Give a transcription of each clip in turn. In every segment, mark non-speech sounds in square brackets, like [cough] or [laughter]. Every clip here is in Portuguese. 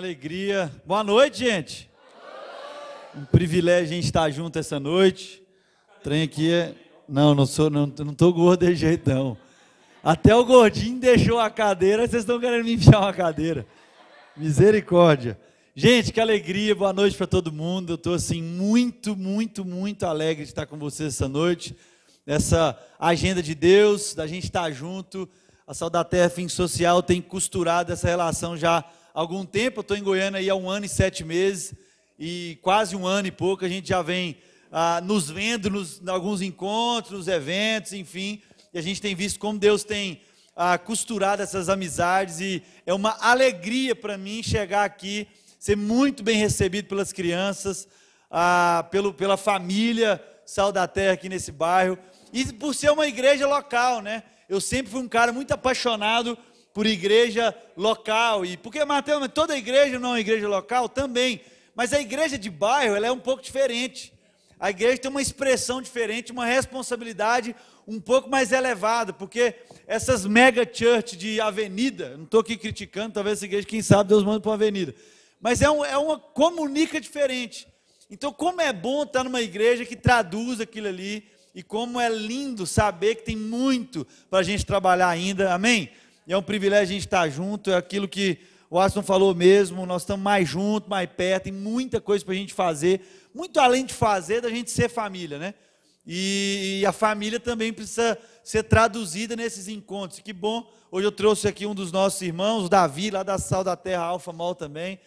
alegria. Boa noite, gente. Um privilégio a gente estar junto essa noite. O trem aqui é. Não, não sou, não, não tô gordo de jeito não. Até o gordinho deixou a cadeira, vocês estão querendo me enfiar uma cadeira. Misericórdia. Gente, que alegria, boa noite para todo mundo. Eu estou assim muito, muito, muito alegre de estar com vocês essa noite. Essa agenda de Deus, da gente estar junto. A Sal da Terra Fim Social tem costurado essa relação já algum tempo. Eu estou em Goiânia aí há um ano e sete meses. E quase um ano e pouco a gente já vem ah, nos vendo nos, em alguns encontros, nos eventos, enfim. E a gente tem visto como Deus tem ah, costurado essas amizades. E é uma alegria para mim chegar aqui ser muito bem recebido pelas crianças, ah, pelo, pela família Sal da Terra aqui nesse bairro, e por ser uma igreja local, né? Eu sempre fui um cara muito apaixonado por igreja local, e porque, Mateus, toda igreja não é igreja local também, mas a igreja de bairro ela é um pouco diferente. A igreja tem uma expressão diferente, uma responsabilidade um pouco mais elevada, porque essas mega church de avenida, não estou aqui criticando, talvez essa igreja, quem sabe, Deus manda para uma avenida mas é, um, é uma comunica diferente. Então, como é bom estar numa igreja que traduz aquilo ali, e como é lindo saber que tem muito para a gente trabalhar ainda, amém? E é um privilégio a gente estar junto, é aquilo que o Aston falou mesmo, nós estamos mais juntos, mais perto, tem muita coisa para a gente fazer, muito além de fazer, da gente ser família, né? E, e a família também precisa ser traduzida nesses encontros. Que bom, hoje eu trouxe aqui um dos nossos irmãos, o Davi, lá da Sal da Terra Alfa Mall também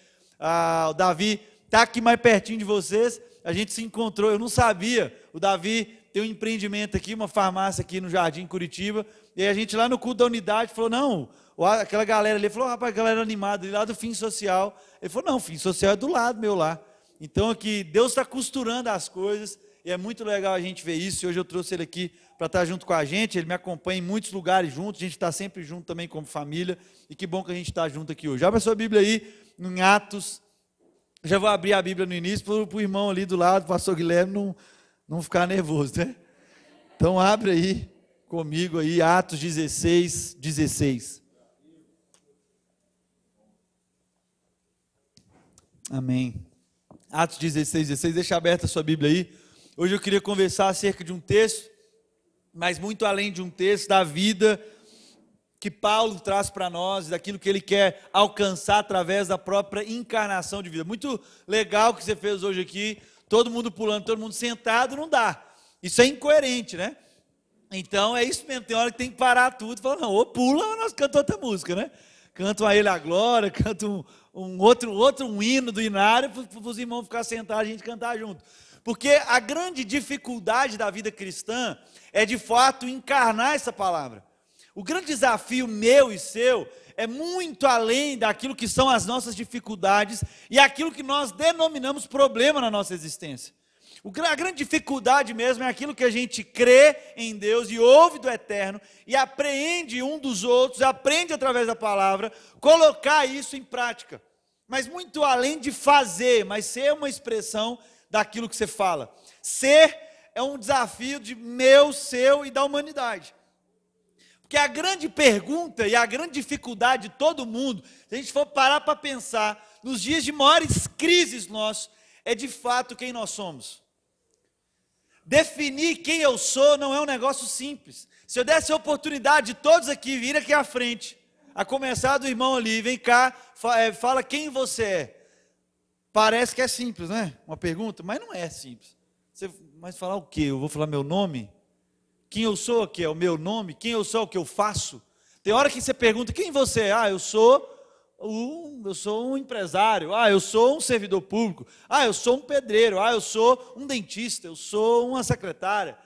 ah, o Davi está aqui mais pertinho de vocês. A gente se encontrou, eu não sabia. O Davi tem um empreendimento aqui, uma farmácia aqui no Jardim Curitiba. E a gente lá no culto da unidade falou: não, aquela galera ali falou: rapaz, galera animada, lá do fim social. Ele falou: não, fim social é do lado meu lá. Então aqui, Deus está costurando as coisas. E é muito legal a gente ver isso. E hoje eu trouxe ele aqui para estar tá junto com a gente. Ele me acompanha em muitos lugares juntos. A gente está sempre junto também como família. E que bom que a gente está junto aqui hoje. Abre a sua Bíblia aí, em Atos. Já vou abrir a Bíblia no início para o irmão ali do lado, o pastor Guilherme, não, não ficar nervoso, né? Então abre aí comigo aí, Atos 16, 16. Amém. Atos 16, 16. Deixa aberta a sua Bíblia aí. Hoje eu queria conversar acerca de um texto, mas muito além de um texto, da vida que Paulo traz para nós, daquilo que ele quer alcançar através da própria encarnação de vida. Muito legal que você fez hoje aqui, todo mundo pulando, todo mundo sentado, não dá. Isso é incoerente, né? Então é isso mesmo, tem hora que tem que parar tudo e falar, não, ou pula ou nós cantamos outra música, né? Cantam a ele a glória, [laughs] cantam um, um, outro, outro um hino do inário para os irmãos ficar sentados e a gente cantar junto. Porque a grande dificuldade da vida cristã é de fato encarnar essa palavra. O grande desafio meu e seu é muito além daquilo que são as nossas dificuldades e aquilo que nós denominamos problema na nossa existência. A grande dificuldade mesmo é aquilo que a gente crê em Deus e ouve do eterno e apreende um dos outros, aprende através da palavra, colocar isso em prática. Mas muito além de fazer, mas ser uma expressão daquilo que você fala. Ser é um desafio de meu, seu e da humanidade. Porque a grande pergunta e a grande dificuldade de todo mundo, se a gente for parar para pensar, nos dias de maiores crises nossos, é de fato quem nós somos. Definir quem eu sou não é um negócio simples. Se eu desse a oportunidade de todos aqui vir aqui à frente, a começar do irmão ali, vem cá, é, fala quem você é. Parece que é simples, né? Uma pergunta, mas não é simples. Você, mas falar o quê? Eu vou falar meu nome? Quem eu sou, que é o meu nome, quem eu sou, o que eu faço. Tem hora que você pergunta quem você é. Ah, eu sou um, eu sou um empresário. Ah, eu sou um servidor público. Ah, eu sou um pedreiro. Ah, eu sou um dentista. Eu sou uma secretária.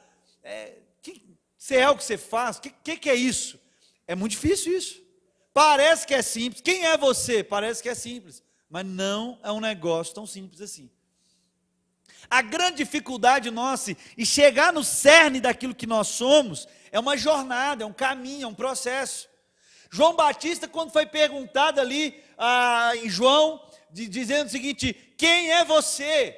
É, que, você é o que você faz? O que, que, que é isso? É muito difícil isso. Parece que é simples. Quem é você? Parece que é simples. Mas não é um negócio tão simples assim. A grande dificuldade nossa e chegar no cerne daquilo que nós somos é uma jornada, é um caminho, é um processo. João Batista, quando foi perguntado ali ah, em João, de, dizendo o seguinte: Quem é você?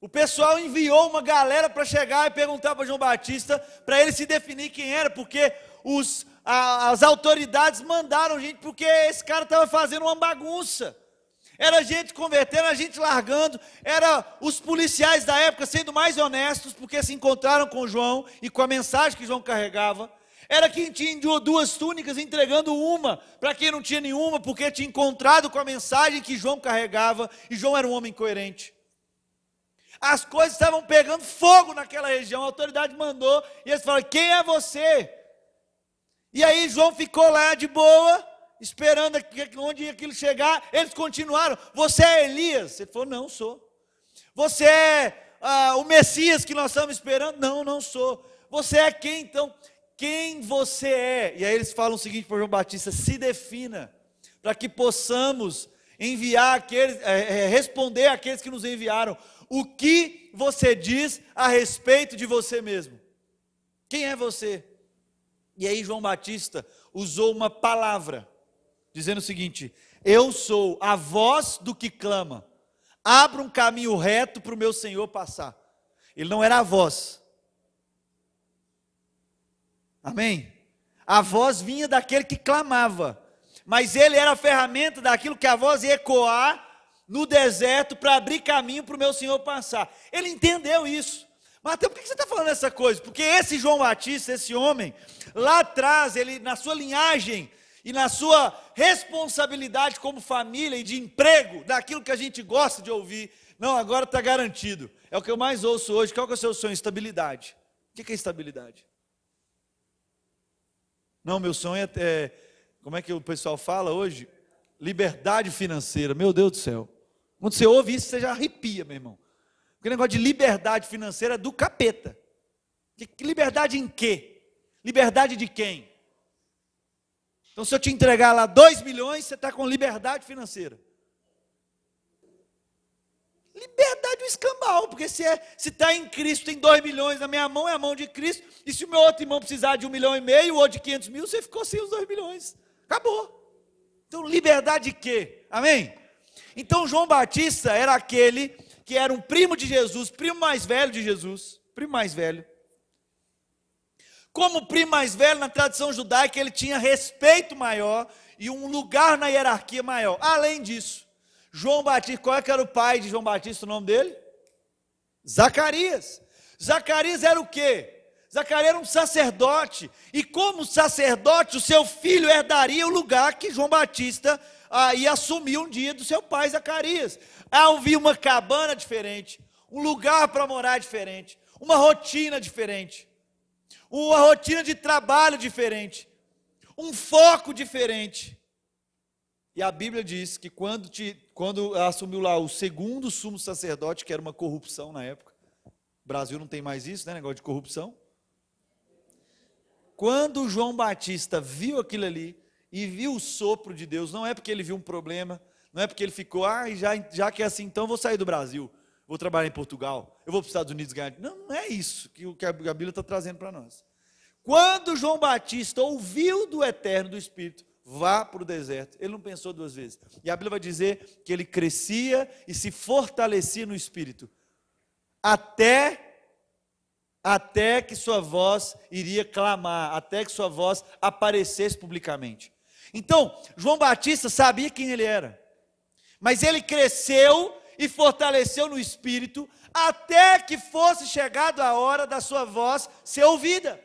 O pessoal enviou uma galera para chegar e perguntar para João Batista, para ele se definir quem era, porque os, a, as autoridades mandaram gente, porque esse cara estava fazendo uma bagunça. Era gente convertendo, a gente largando, era os policiais da época sendo mais honestos, porque se encontraram com João e com a mensagem que João carregava. Era quem tinha duas túnicas entregando uma para quem não tinha nenhuma, porque tinha encontrado com a mensagem que João carregava, e João era um homem coerente. As coisas estavam pegando fogo naquela região, a autoridade mandou, e eles falaram: Quem é você? E aí João ficou lá de boa, esperando onde aquilo chegar. Eles continuaram: Você é Elias? Ele falou: Não sou. Você é ah, o Messias que nós estamos esperando? Não, não sou. Você é quem então? Quem você é? E aí eles falam o seguinte para João Batista: Se defina, para que possamos enviar aqueles, é, é, responder àqueles que nos enviaram. O que você diz a respeito de você mesmo? Quem é você? E aí João Batista usou uma palavra, dizendo o seguinte: Eu sou a voz do que clama, abra um caminho reto para o meu Senhor passar. Ele não era a voz. Amém? A voz vinha daquele que clamava, mas ele era a ferramenta daquilo que a voz ia ecoar no deserto para abrir caminho para o meu Senhor passar. Ele entendeu isso. Mateus, por que você está falando essa coisa? Porque esse João Batista, esse homem, lá atrás, ele na sua linhagem e na sua responsabilidade como família e de emprego, daquilo que a gente gosta de ouvir, não, agora está garantido. É o que eu mais ouço hoje. Qual que é o seu sonho? Estabilidade. O que é estabilidade? Não, meu sonho é, é como é que o pessoal fala hoje? Liberdade financeira. Meu Deus do céu. Quando você ouve isso, você já arrepia, meu irmão. Porque negócio de liberdade financeira é do capeta. Liberdade em quê? Liberdade de quem? Então, se eu te entregar lá 2 milhões, você está com liberdade financeira. Liberdade do escambau, porque se é, está em Cristo, tem 2 milhões na minha mão, é a mão de Cristo, e se o meu outro irmão precisar de um milhão e meio ou de 500 mil, você ficou sem os 2 milhões. Acabou. Então, liberdade de quê? Amém? Então, João Batista era aquele que era um primo de Jesus, primo mais velho de Jesus, primo mais velho. Como primo mais velho, na tradição judaica, ele tinha respeito maior e um lugar na hierarquia maior. Além disso, João Batista, qual é era o pai de João Batista, o nome dele? Zacarias. Zacarias era o quê? Zacarias era um sacerdote, e como sacerdote, o seu filho herdaria o lugar que João Batista ah, ia assumir um dia do seu pai Zacarias. Havia uma cabana diferente, um lugar para morar diferente, uma rotina diferente, uma rotina de trabalho diferente, um foco diferente. E a Bíblia diz que quando, te, quando assumiu lá o segundo sumo sacerdote, que era uma corrupção na época, o Brasil não tem mais isso, né? Negócio de corrupção. Quando João Batista viu aquilo ali e viu o sopro de Deus, não é porque ele viu um problema, não é porque ele ficou, ah, já, já que é assim, então vou sair do Brasil, vou trabalhar em Portugal, eu vou para os Estados Unidos ganhar. Não, não é isso que, que a Bíblia está trazendo para nós. Quando João Batista ouviu do Eterno, do Espírito, vá para o deserto, ele não pensou duas vezes. E a Bíblia vai dizer que ele crescia e se fortalecia no Espírito, até até que sua voz iria clamar, até que sua voz aparecesse publicamente. Então, João Batista sabia quem ele era, mas ele cresceu e fortaleceu no espírito até que fosse chegado a hora da sua voz ser ouvida.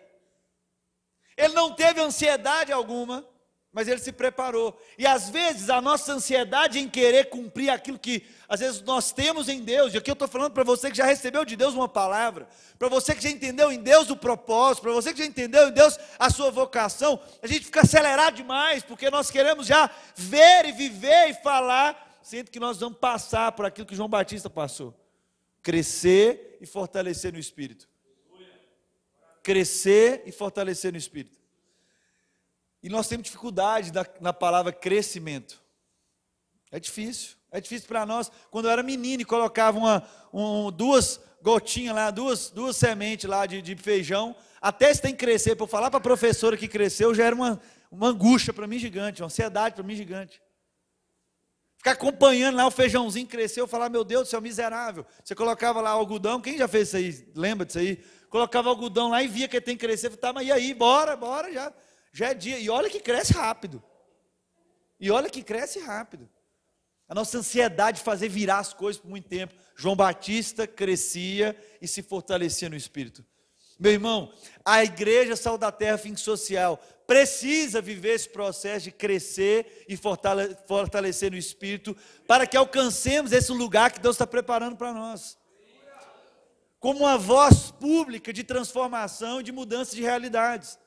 Ele não teve ansiedade alguma, mas ele se preparou. E às vezes a nossa ansiedade em querer cumprir aquilo que às vezes nós temos em Deus, e aqui eu estou falando para você que já recebeu de Deus uma palavra, para você que já entendeu em Deus o propósito, para você que já entendeu em Deus a sua vocação, a gente fica acelerado demais, porque nós queremos já ver e viver e falar, sendo que nós vamos passar por aquilo que João Batista passou. Crescer e fortalecer no Espírito. Crescer e fortalecer no Espírito. E nós temos dificuldade na, palavra crescimento. É difícil. É difícil para nós. Quando eu era menino e colocava uma, um, duas gotinhas lá, duas, duas sementes lá de, de feijão, até se tem que crescer, para eu falar para a professora que cresceu, já era uma, uma angústia para mim gigante, uma ansiedade para mim gigante. Ficar acompanhando lá o feijãozinho crescer, eu falar, meu Deus do céu, miserável. Você colocava lá algodão, quem já fez isso aí? Lembra disso aí? Colocava algodão lá e via que tem que crescer, falava, tá, mas e aí, bora, bora já. Já é dia. E olha que cresce rápido. E olha que cresce rápido. A nossa ansiedade de fazer virar as coisas por muito tempo. João Batista crescia e se fortalecia no espírito. Meu irmão, a igreja Sal da Terra Fim Social precisa viver esse processo de crescer e fortalecer no espírito para que alcancemos esse lugar que Deus está preparando para nós. Como uma voz pública de transformação e de mudança de realidades.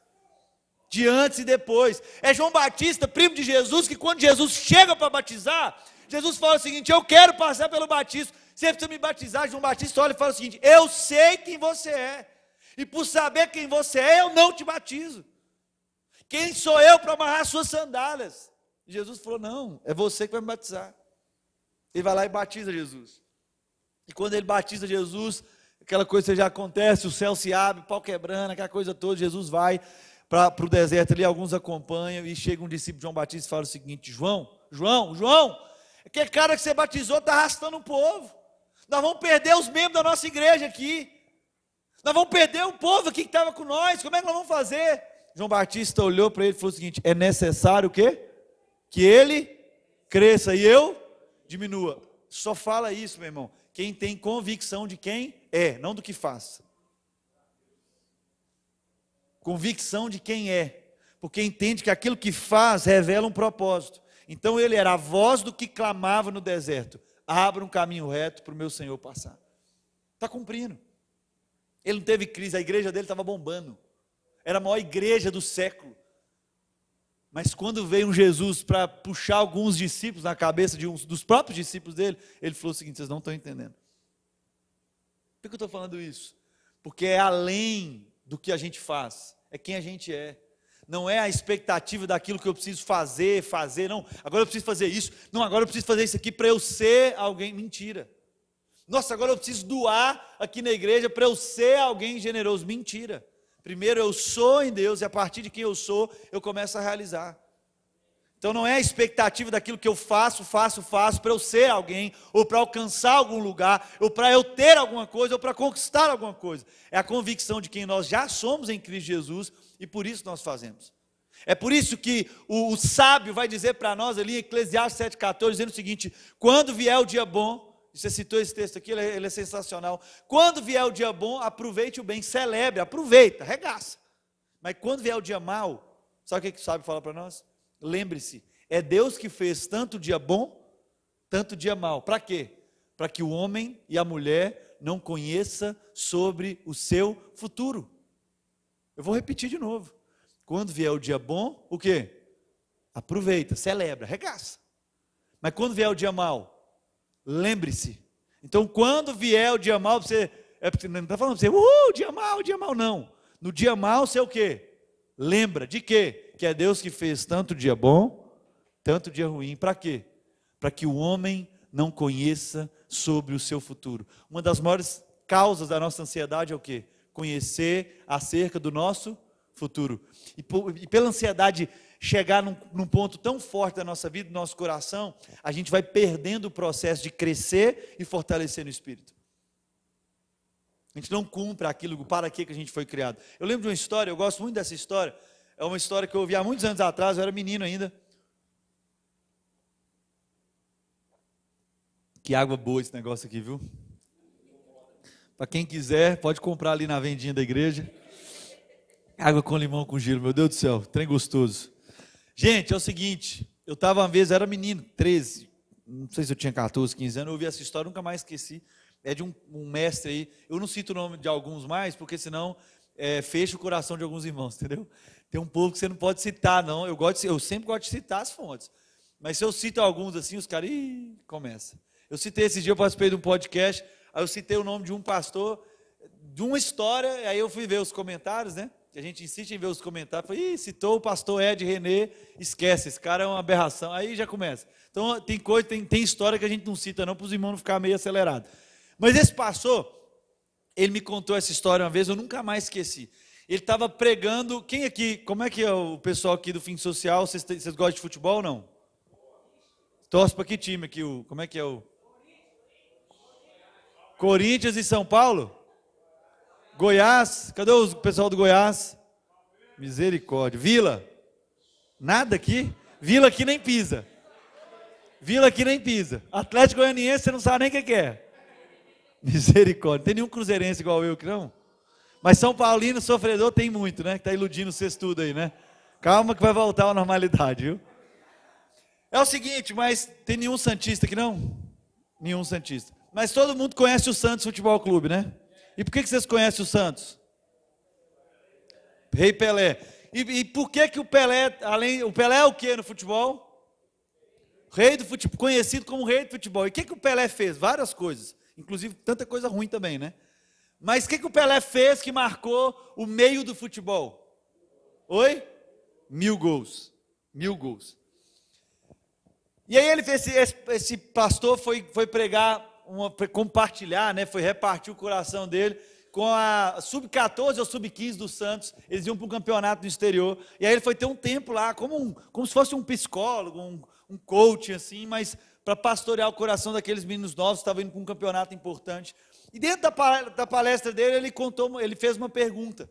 De antes e depois. É João Batista, primo de Jesus, que quando Jesus chega para batizar, Jesus fala o seguinte: Eu quero passar pelo batismo. Você precisa me batizar. João Batista olha e fala o seguinte: Eu sei quem você é. E por saber quem você é, eu não te batizo. Quem sou eu para amarrar suas sandálias? Jesus falou: Não, é você que vai me batizar. Ele vai lá e batiza Jesus. E quando ele batiza Jesus, aquela coisa já acontece, o céu se abre, pau quebrando, aquela coisa toda, Jesus vai para o deserto ali, alguns acompanham, e chega um discípulo de João Batista e fala o seguinte: João, João, João, aquele cara que você batizou está arrastando o povo. Nós vamos perder os membros da nossa igreja aqui. Nós vamos perder o povo aqui que estava com nós. Como é que nós vamos fazer? João Batista olhou para ele e falou o seguinte: é necessário o quê? Que ele cresça e eu diminua. Só fala isso, meu irmão. Quem tem convicção de quem é, não do que faz. Convicção de quem é. Porque entende que aquilo que faz revela um propósito. Então ele era a voz do que clamava no deserto: abra um caminho reto para o meu Senhor passar. Está cumprindo. Ele não teve crise, a igreja dele estava bombando. Era a maior igreja do século. Mas quando veio um Jesus para puxar alguns discípulos na cabeça de uns dos próprios discípulos dele, ele falou o seguinte: vocês não estão entendendo. Por que eu estou falando isso? Porque é além do que a gente faz, é quem a gente é. Não é a expectativa daquilo que eu preciso fazer, fazer, não. Agora eu preciso fazer isso, não, agora eu preciso fazer isso aqui para eu ser alguém. Mentira. Nossa, agora eu preciso doar aqui na igreja para eu ser alguém generoso. Mentira. Primeiro eu sou em Deus e a partir de quem eu sou, eu começo a realizar. Então não é a expectativa daquilo que eu faço, faço, faço para eu ser alguém, ou para alcançar algum lugar, ou para eu ter alguma coisa, ou para conquistar alguma coisa. É a convicção de quem nós já somos em Cristo Jesus e por isso nós fazemos. É por isso que o, o sábio vai dizer para nós ali em Eclesiastes 7,14, dizendo o seguinte: quando vier o dia bom, você citou esse texto aqui, ele é, ele é sensacional. Quando vier o dia bom, aproveite o bem, celebre, aproveita, regaça. Mas quando vier o dia mau, sabe o que o sábio fala para nós? Lembre-se, é Deus que fez tanto dia bom, tanto dia mau. Para quê? Para que o homem e a mulher não conheça sobre o seu futuro. Eu vou repetir de novo. Quando vier o dia bom, o quê? Aproveita, celebra, regaça. Mas quando vier o dia mau, Lembre-se. Então, quando vier o dia mal, você. É porque não está falando para você, uhul, dia mal, dia mal, não. No dia mal, você é o quê? Lembra de quê? Que é Deus que fez tanto dia bom, tanto dia ruim. Para quê? Para que o homem não conheça sobre o seu futuro. Uma das maiores causas da nossa ansiedade é o quê? Conhecer acerca do nosso futuro. E, por, e pela ansiedade chegar num, num, ponto tão forte da nossa vida, do nosso coração, a gente vai perdendo o processo de crescer e fortalecer no espírito. A gente não cumpre aquilo para que a gente foi criado. Eu lembro de uma história, eu gosto muito dessa história. É uma história que eu ouvi há muitos anos atrás, eu era menino ainda. Que água boa esse negócio aqui, viu? Para quem quiser, pode comprar ali na vendinha da igreja. Água com limão com gelo, meu Deus do céu, trem gostoso. Gente, é o seguinte, eu estava uma vez, era menino, 13, não sei se eu tinha 14, 15 anos, eu ouvi essa história, nunca mais esqueci. É de um, um mestre aí, eu não cito o nome de alguns mais, porque senão é, fecha o coração de alguns irmãos, entendeu? Tem um povo que você não pode citar, não. Eu, gosto de, eu sempre gosto de citar as fontes. Mas se eu cito alguns assim, os caras, ih, começa. Eu citei esse dia, eu participei de um podcast, aí eu citei o nome de um pastor, de uma história, aí eu fui ver os comentários, né? a gente insiste em ver os comentários, fala, Ih, citou o pastor Ed René, esquece, esse cara é uma aberração. Aí já começa. Então tem coisa, tem, tem história que a gente não cita não, para os irmãos não ficar meio acelerados. Mas esse pastor, ele me contou essa história uma vez, eu nunca mais esqueci. Ele estava pregando, quem aqui, como é que é o pessoal aqui do Fim Social, vocês, vocês gostam de futebol ou não? Torce para que time aqui, o, como é que é o... Corinthians e São Paulo? Goiás, cadê o pessoal do Goiás? Misericórdia. Vila. Nada aqui? Vila aqui nem pisa. Vila aqui nem pisa. Atlético Goianiense, você não sabe nem o que é. Misericórdia. Tem nenhum cruzeirense igual eu que não? Mas São Paulino sofredor tem muito, né? Que está iludindo vocês tudo aí, né? Calma que vai voltar à normalidade, viu? É o seguinte, mas tem nenhum Santista aqui não? Nenhum Santista. Mas todo mundo conhece o Santos Futebol Clube, né? E por que, que vocês conhecem o Santos? Rei Pelé. E, e, por que que o Pelé, além, o Pelé é o que no futebol? Rei do futebol, conhecido como rei do futebol. E o que que o Pelé fez? Várias coisas, inclusive tanta coisa ruim também, né? Mas o que que o Pelé fez que marcou o meio do futebol? Oi? Mil gols. Mil gols. E aí ele fez, esse, esse pastor foi, foi pregar, uma, compartilhar, né? Foi repartir o coração dele com a sub-14 ou sub-15 do Santos, eles iam para um campeonato no exterior, e aí ele foi ter um tempo lá, como, um, como se fosse um psicólogo, um, um coach, assim, mas para pastorear o coração daqueles meninos novos que estavam indo para um campeonato importante. E dentro da, palestra dele, ele contou, ele fez uma pergunta.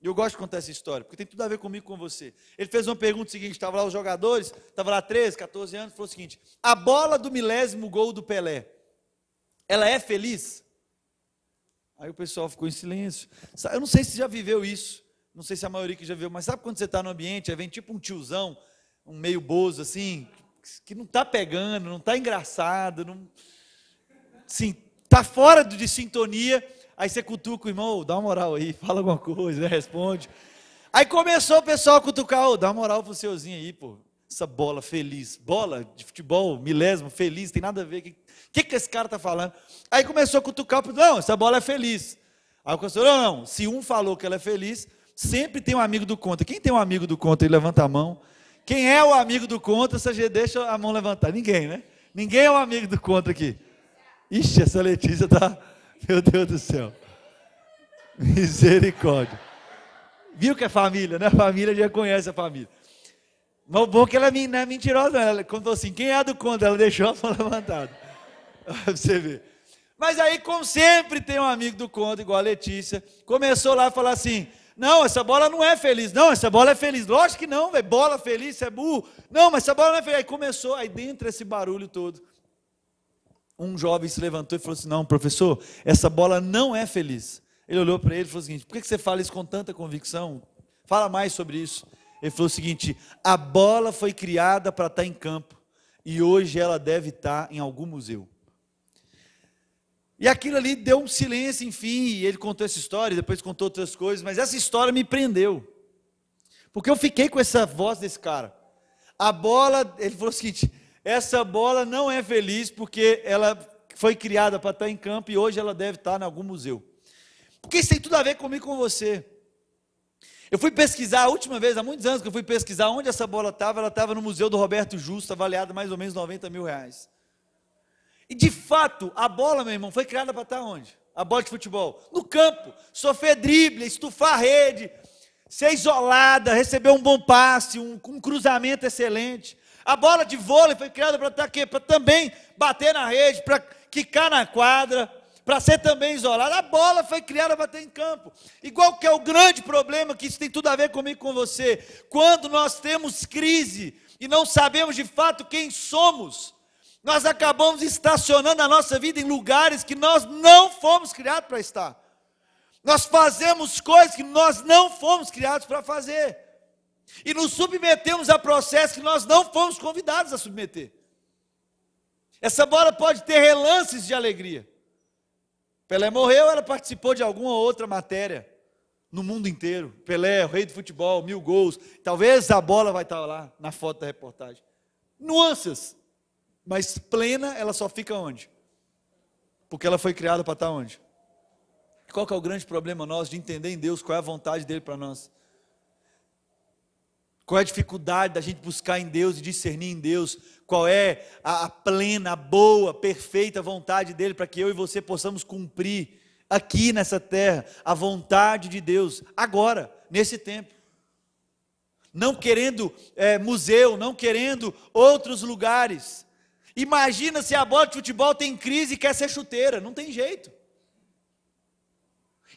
Eu gosto de contar essa história, porque tem tudo a ver comigo com você. Ele fez uma pergunta seguinte: estava lá os jogadores, estava lá 13, 14 anos, falou o seguinte: a bola do milésimo gol do Pelé, ela é feliz? Aí o pessoal ficou em silêncio. Eu não sei se já viveu isso, não sei se a maioria que já viveu, mas sabe quando você está no ambiente, aí vem tipo um tiozão, um meio bozo assim, que não está pegando, não está engraçado, não, sim, está fora de sintonia. Aí você cutuca o irmão, dá uma moral aí, [laughs] fala alguma coisa, né, responde. Aí começou o pessoal a cutucar, dá uma moral pro seuzinho aí, pô. Essa bola feliz, bola de futebol, milésimo, feliz, tem nada a ver. O que, que, que esse cara está falando? Aí começou a cutucar, não, essa bola é feliz. Aí o pastor, não, não, se um falou que ela é feliz, sempre tem um amigo do contra. Quem tem um amigo do contra e levanta a mão? Quem é o amigo do contra, você deixa a mão levantar. Ninguém, né? Ninguém é o um amigo do contra aqui. Ixi, essa Letícia tá, meu Deus do céu. Misericórdia. Viu que é família, né? Família já conhece a família. Mas o bom é que ela não é mentirosa, ela contou assim, quem é do contra? Ela deixou a mão [laughs] levantada. Pra você ver. Mas aí, como sempre, tem um amigo do contra, igual a Letícia, começou lá a falar assim: não, essa bola não é feliz. Não, essa bola é feliz. Lógico que não, velho. Bola feliz, você é burro. Não, mas essa bola não é feliz. Aí começou, aí dentro desse barulho todo, um jovem se levantou e falou assim: Não, professor, essa bola não é feliz. Ele olhou para ele e falou o seguinte: Por que você fala isso com tanta convicção? Fala mais sobre isso. Ele falou o seguinte: A bola foi criada para estar em campo e hoje ela deve estar em algum museu. E aquilo ali deu um silêncio, enfim, e ele contou essa história, depois contou outras coisas, mas essa história me prendeu. Porque eu fiquei com essa voz desse cara. A bola, ele falou o seguinte: essa bola não é feliz porque ela foi criada para estar em campo e hoje ela deve estar em algum museu. Porque isso tem tudo a ver comigo com você. Eu fui pesquisar, a última vez, há muitos anos que eu fui pesquisar onde essa bola estava, ela estava no Museu do Roberto Justo, avaliada mais ou menos 90 mil reais. E de fato, a bola, meu irmão, foi criada para estar onde? A bola de futebol. No campo. Sofrer drible, estufar a rede, ser isolada, receber um bom passe, um, um cruzamento excelente. A bola de vôlei foi criada para estar aqui, para também bater na rede, para quicar na quadra, para ser também isolada. A bola foi criada para ter em campo. Igual que é o grande problema, que isso tem tudo a ver comigo com você. Quando nós temos crise e não sabemos de fato quem somos, nós acabamos estacionando a nossa vida em lugares que nós não fomos criados para estar. Nós fazemos coisas que nós não fomos criados para fazer. E nos submetemos a processos que nós não fomos convidados a submeter. Essa bola pode ter relances de alegria. Pelé morreu, ela participou de alguma outra matéria no mundo inteiro. Pelé, o rei do futebol, mil gols. Talvez a bola vai estar lá na foto da reportagem. Nuances. Mas plena, ela só fica onde? Porque ela foi criada para estar onde? Qual que é o grande problema nosso de entender em Deus qual é a vontade dele para nós? Qual é a dificuldade da gente buscar em Deus e discernir em Deus qual é a, a plena, boa, perfeita vontade dele para que eu e você possamos cumprir aqui nessa terra a vontade de Deus, agora, nesse tempo. Não querendo é, museu, não querendo outros lugares, Imagina se a bola de futebol tem crise e quer ser chuteira, não tem jeito.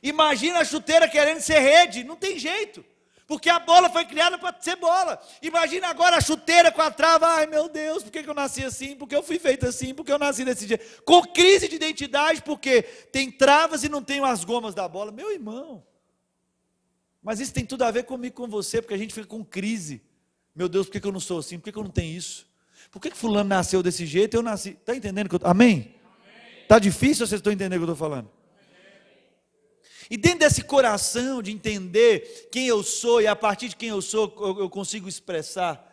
Imagina a chuteira querendo ser rede, não tem jeito. Porque a bola foi criada para ser bola. Imagina agora a chuteira com a trava. Ai meu Deus, por que eu nasci assim? Por que eu fui feito assim? Por que eu nasci desse jeito? Com crise de identidade, porque tem travas e não tem as gomas da bola. Meu irmão. Mas isso tem tudo a ver comigo, com você, porque a gente fica com crise. Meu Deus, por que eu não sou assim? Por que eu não tenho isso? Por que fulano nasceu desse jeito e eu nasci? Está entendendo? Que eu... Amém? Está difícil ou vocês estão entendendo o que eu estou falando? E dentro desse coração de entender quem eu sou e a partir de quem eu sou eu, consigo expressar.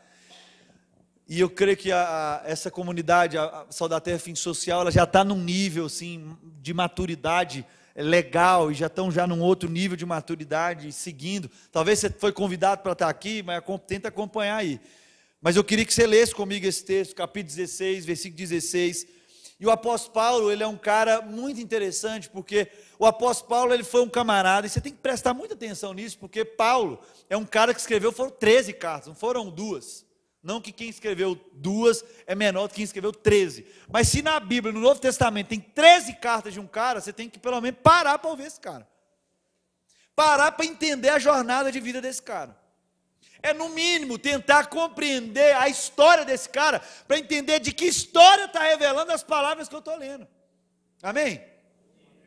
E eu creio que a, a, essa comunidade, a, a Sal da Terra Fim Social, ela já está num nível assim, de maturidade legal e já estão já num outro nível de maturidade seguindo. Talvez você foi convidado para estar aqui, mas tenta acompanhar aí. Mas eu queria que você lesse comigo esse texto, capítulo 16, versículo 16. E o apóstolo Paulo, ele é um cara muito interessante, porque o apóstolo Paulo, ele foi um camarada, e você tem que prestar muita atenção nisso, porque Paulo é um cara que escreveu, foram 13 cartas, não foram duas. Não que quem escreveu duas é menor do que quem escreveu 13. Mas se na Bíblia, no Novo Testamento, tem 13 cartas de um cara, você tem que pelo menos parar para ouvir esse cara. Parar para entender a jornada de vida desse cara. É no mínimo tentar compreender a história desse cara, para entender de que história está revelando as palavras que eu estou lendo. Amém?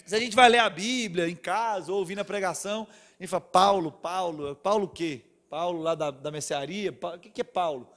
Se a gente vai ler a Bíblia em casa, ou ouvir na pregação, a gente fala, Paulo, Paulo, Paulo o quê? Paulo lá da, da mercearia? O que, que é Paulo?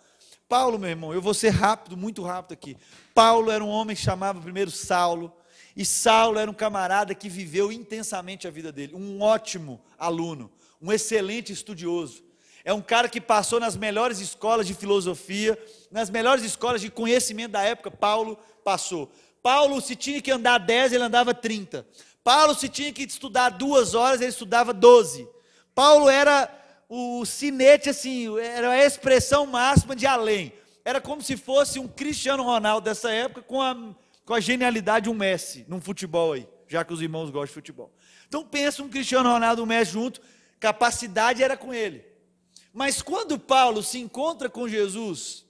Paulo, meu irmão, eu vou ser rápido, muito rápido aqui. Paulo era um homem que chamava primeiro Saulo, e Saulo era um camarada que viveu intensamente a vida dele, um ótimo aluno, um excelente estudioso. É um cara que passou nas melhores escolas de filosofia, nas melhores escolas de conhecimento da época, Paulo passou. Paulo, se tinha que andar 10, ele andava 30. Paulo, se tinha que estudar duas horas, ele estudava 12. Paulo era o sinete, assim, era a expressão máxima de além. Era como se fosse um Cristiano Ronaldo dessa época com a, com a genialidade de um Messi, num futebol aí, já que os irmãos gostam de futebol. Então pensa um Cristiano Ronaldo e um Messi junto, capacidade era com ele. Mas quando Paulo se encontra com Jesus,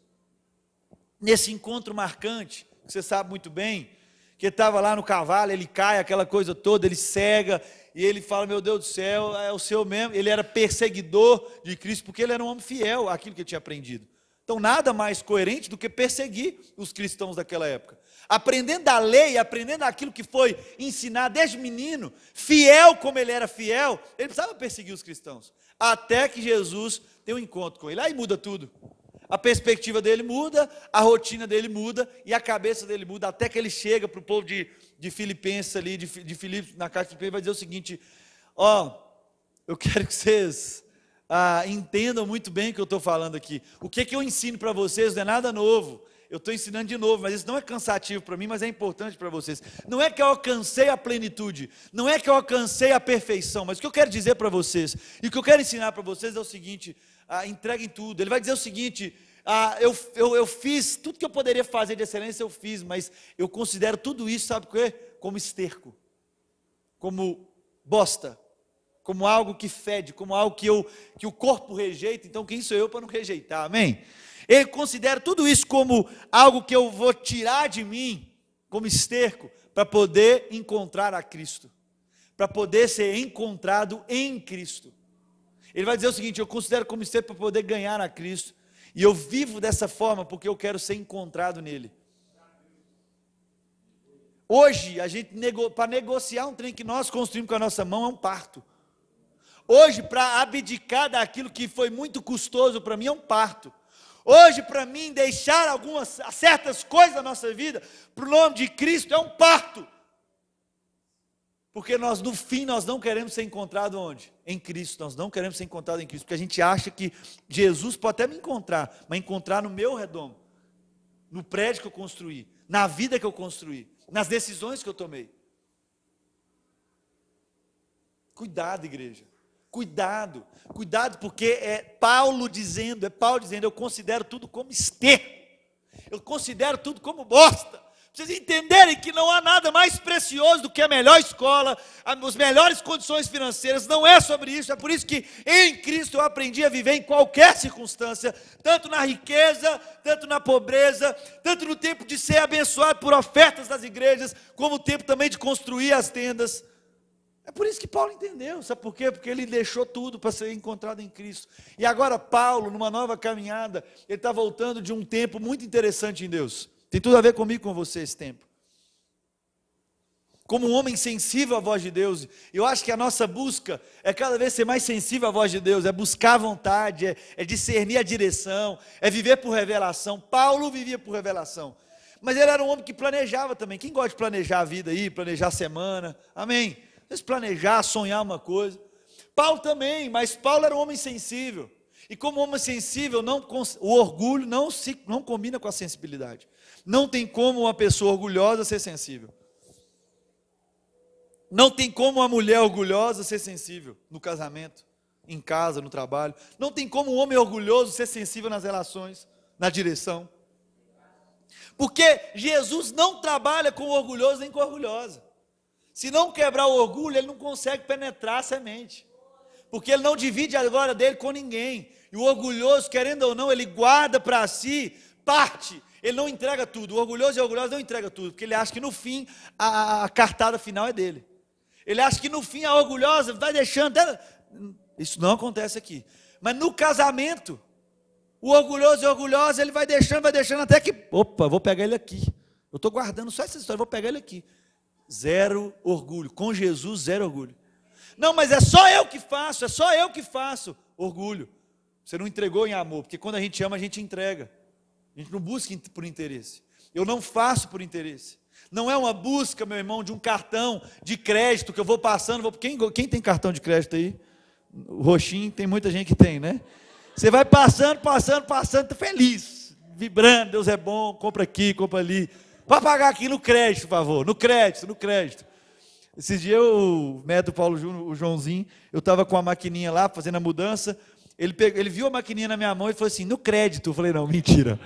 nesse encontro marcante, que você sabe muito bem, que estava lá no cavalo, ele cai, aquela coisa toda, ele cega, e ele fala: Meu Deus do céu, é o seu mesmo. Ele era perseguidor de Cristo, porque ele era um homem fiel àquilo que ele tinha aprendido. Então, nada mais coerente do que perseguir os cristãos daquela época. Aprendendo a lei, aprendendo aquilo que foi ensinado desde menino, fiel como ele era fiel, ele precisava perseguir os cristãos. Até que Jesus tem um encontro com ele. Aí muda tudo. A perspectiva dele muda, a rotina dele muda e a cabeça dele muda, até que ele chega para o povo de, de Filipenses ali, de, de Filipos, na carta de Filipenses, vai dizer o seguinte: ó, eu quero que vocês ah, entendam muito bem o que eu estou falando aqui. O que, que eu ensino para vocês não é nada novo. Eu estou ensinando de novo, mas isso não é cansativo para mim, mas é importante para vocês. Não é que eu alcancei a plenitude, não é que eu alcancei a perfeição, mas o que eu quero dizer para vocês, e o que eu quero ensinar para vocês é o seguinte: ah, entreguem tudo. Ele vai dizer o seguinte: ah, eu, eu, eu fiz tudo que eu poderia fazer de excelência, eu fiz, mas eu considero tudo isso, sabe o que? Como esterco, como bosta, como algo que fede, como algo que, eu, que o corpo rejeita, então quem sou eu para não rejeitar, amém? Ele considera tudo isso como algo que eu vou tirar de mim, como esterco, para poder encontrar a Cristo, para poder ser encontrado em Cristo. Ele vai dizer o seguinte: eu considero como esterco para poder ganhar a Cristo e eu vivo dessa forma porque eu quero ser encontrado nele. Hoje, a gente nego, para negociar um trem que nós construímos com a nossa mão é um parto. Hoje, para abdicar daquilo que foi muito custoso para mim é um parto. Hoje, para mim, deixar algumas certas coisas da nossa vida para o nome de Cristo é um parto. Porque nós, no fim, nós não queremos ser encontrados onde? Em Cristo. Nós não queremos ser encontrados em Cristo. Porque a gente acha que Jesus pode até me encontrar, mas encontrar no meu redondo, no prédio que eu construí, na vida que eu construí, nas decisões que eu tomei. Cuidado, igreja. Cuidado. Cuidado, porque é Paulo dizendo, é Paulo dizendo, eu considero tudo como esterco. Eu considero tudo como bosta vocês entenderem que não há nada mais precioso do que a melhor escola, as melhores condições financeiras, não é sobre isso, é por isso que em Cristo eu aprendi a viver em qualquer circunstância, tanto na riqueza, tanto na pobreza, tanto no tempo de ser abençoado por ofertas das igrejas, como o tempo também de construir as tendas. É por isso que Paulo entendeu, sabe por quê? Porque ele deixou tudo para ser encontrado em Cristo. E agora, Paulo, numa nova caminhada, ele está voltando de um tempo muito interessante em Deus. Tem tudo a ver comigo com você esse tempo. Como um homem sensível à voz de Deus, eu acho que a nossa busca é cada vez ser mais sensível à voz de Deus, é buscar a vontade, é, é discernir a direção, é viver por revelação. Paulo vivia por revelação. Mas ele era um homem que planejava também. Quem gosta de planejar a vida aí, planejar a semana? Amém vezes planejar, sonhar uma coisa. Paulo também, mas Paulo era um homem sensível. E como homem sensível, não, o orgulho não, se, não combina com a sensibilidade. Não tem como uma pessoa orgulhosa ser sensível. Não tem como uma mulher orgulhosa ser sensível no casamento, em casa, no trabalho. Não tem como um homem orgulhoso ser sensível nas relações, na direção. Porque Jesus não trabalha com o orgulhoso nem com a orgulhosa. Se não quebrar o orgulho, ele não consegue penetrar a semente. Porque ele não divide a glória dele com ninguém. E o orgulhoso, querendo ou não, ele guarda para si parte. Ele não entrega tudo. O orgulhoso e o orgulhoso não entrega tudo. Porque ele acha que no fim a, a cartada final é dele. Ele acha que no fim a orgulhosa vai deixando. Isso não acontece aqui. Mas no casamento, o orgulhoso e orgulhosa, ele vai deixando, vai deixando até que. Opa, vou pegar ele aqui. Eu estou guardando só essa história, vou pegar ele aqui. Zero orgulho. Com Jesus, zero orgulho. Não, mas é só eu que faço, é só eu que faço. Orgulho. Você não entregou em amor, porque quando a gente ama, a gente entrega. A gente não busca por interesse. Eu não faço por interesse. Não é uma busca, meu irmão, de um cartão de crédito que eu vou passando. Vou... Quem, quem tem cartão de crédito aí? O roxinho, tem muita gente que tem, né? Você vai passando, passando, passando, tá feliz, vibrando, Deus é bom, compra aqui, compra ali. Para pagar aqui no crédito, por favor. No crédito, no crédito. Esses dias o Paulo Júnior, o Joãozinho, eu estava com a maquininha lá, fazendo a mudança. Ele, pegou, ele viu a maquininha na minha mão e falou assim: no crédito. Eu falei: não, mentira.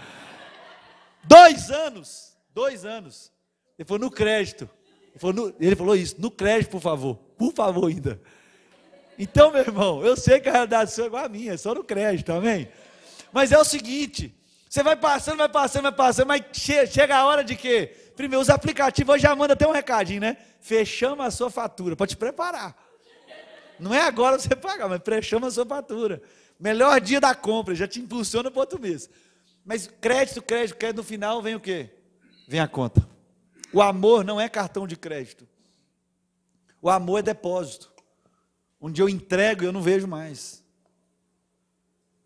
Dois anos. Dois anos. Ele falou: no crédito. Ele falou, no, ele falou isso: no crédito, por favor. Por favor, ainda. Então, meu irmão, eu sei que a realidade sua é igual a minha, é só no crédito, amém? Mas é o seguinte: você vai passando, vai passando, vai passando, mas chega a hora de quê? Primeiro, os aplicativos hoje já mandam até um recadinho, né? Fechamos a sua fatura, para te preparar. Não é agora você pagar, mas fechamos a sua fatura. Melhor dia da compra, já te impulsiona para outro mês. Mas crédito, crédito, crédito, no final vem o quê? Vem a conta. O amor não é cartão de crédito. O amor é depósito. Onde eu entrego, eu não vejo mais.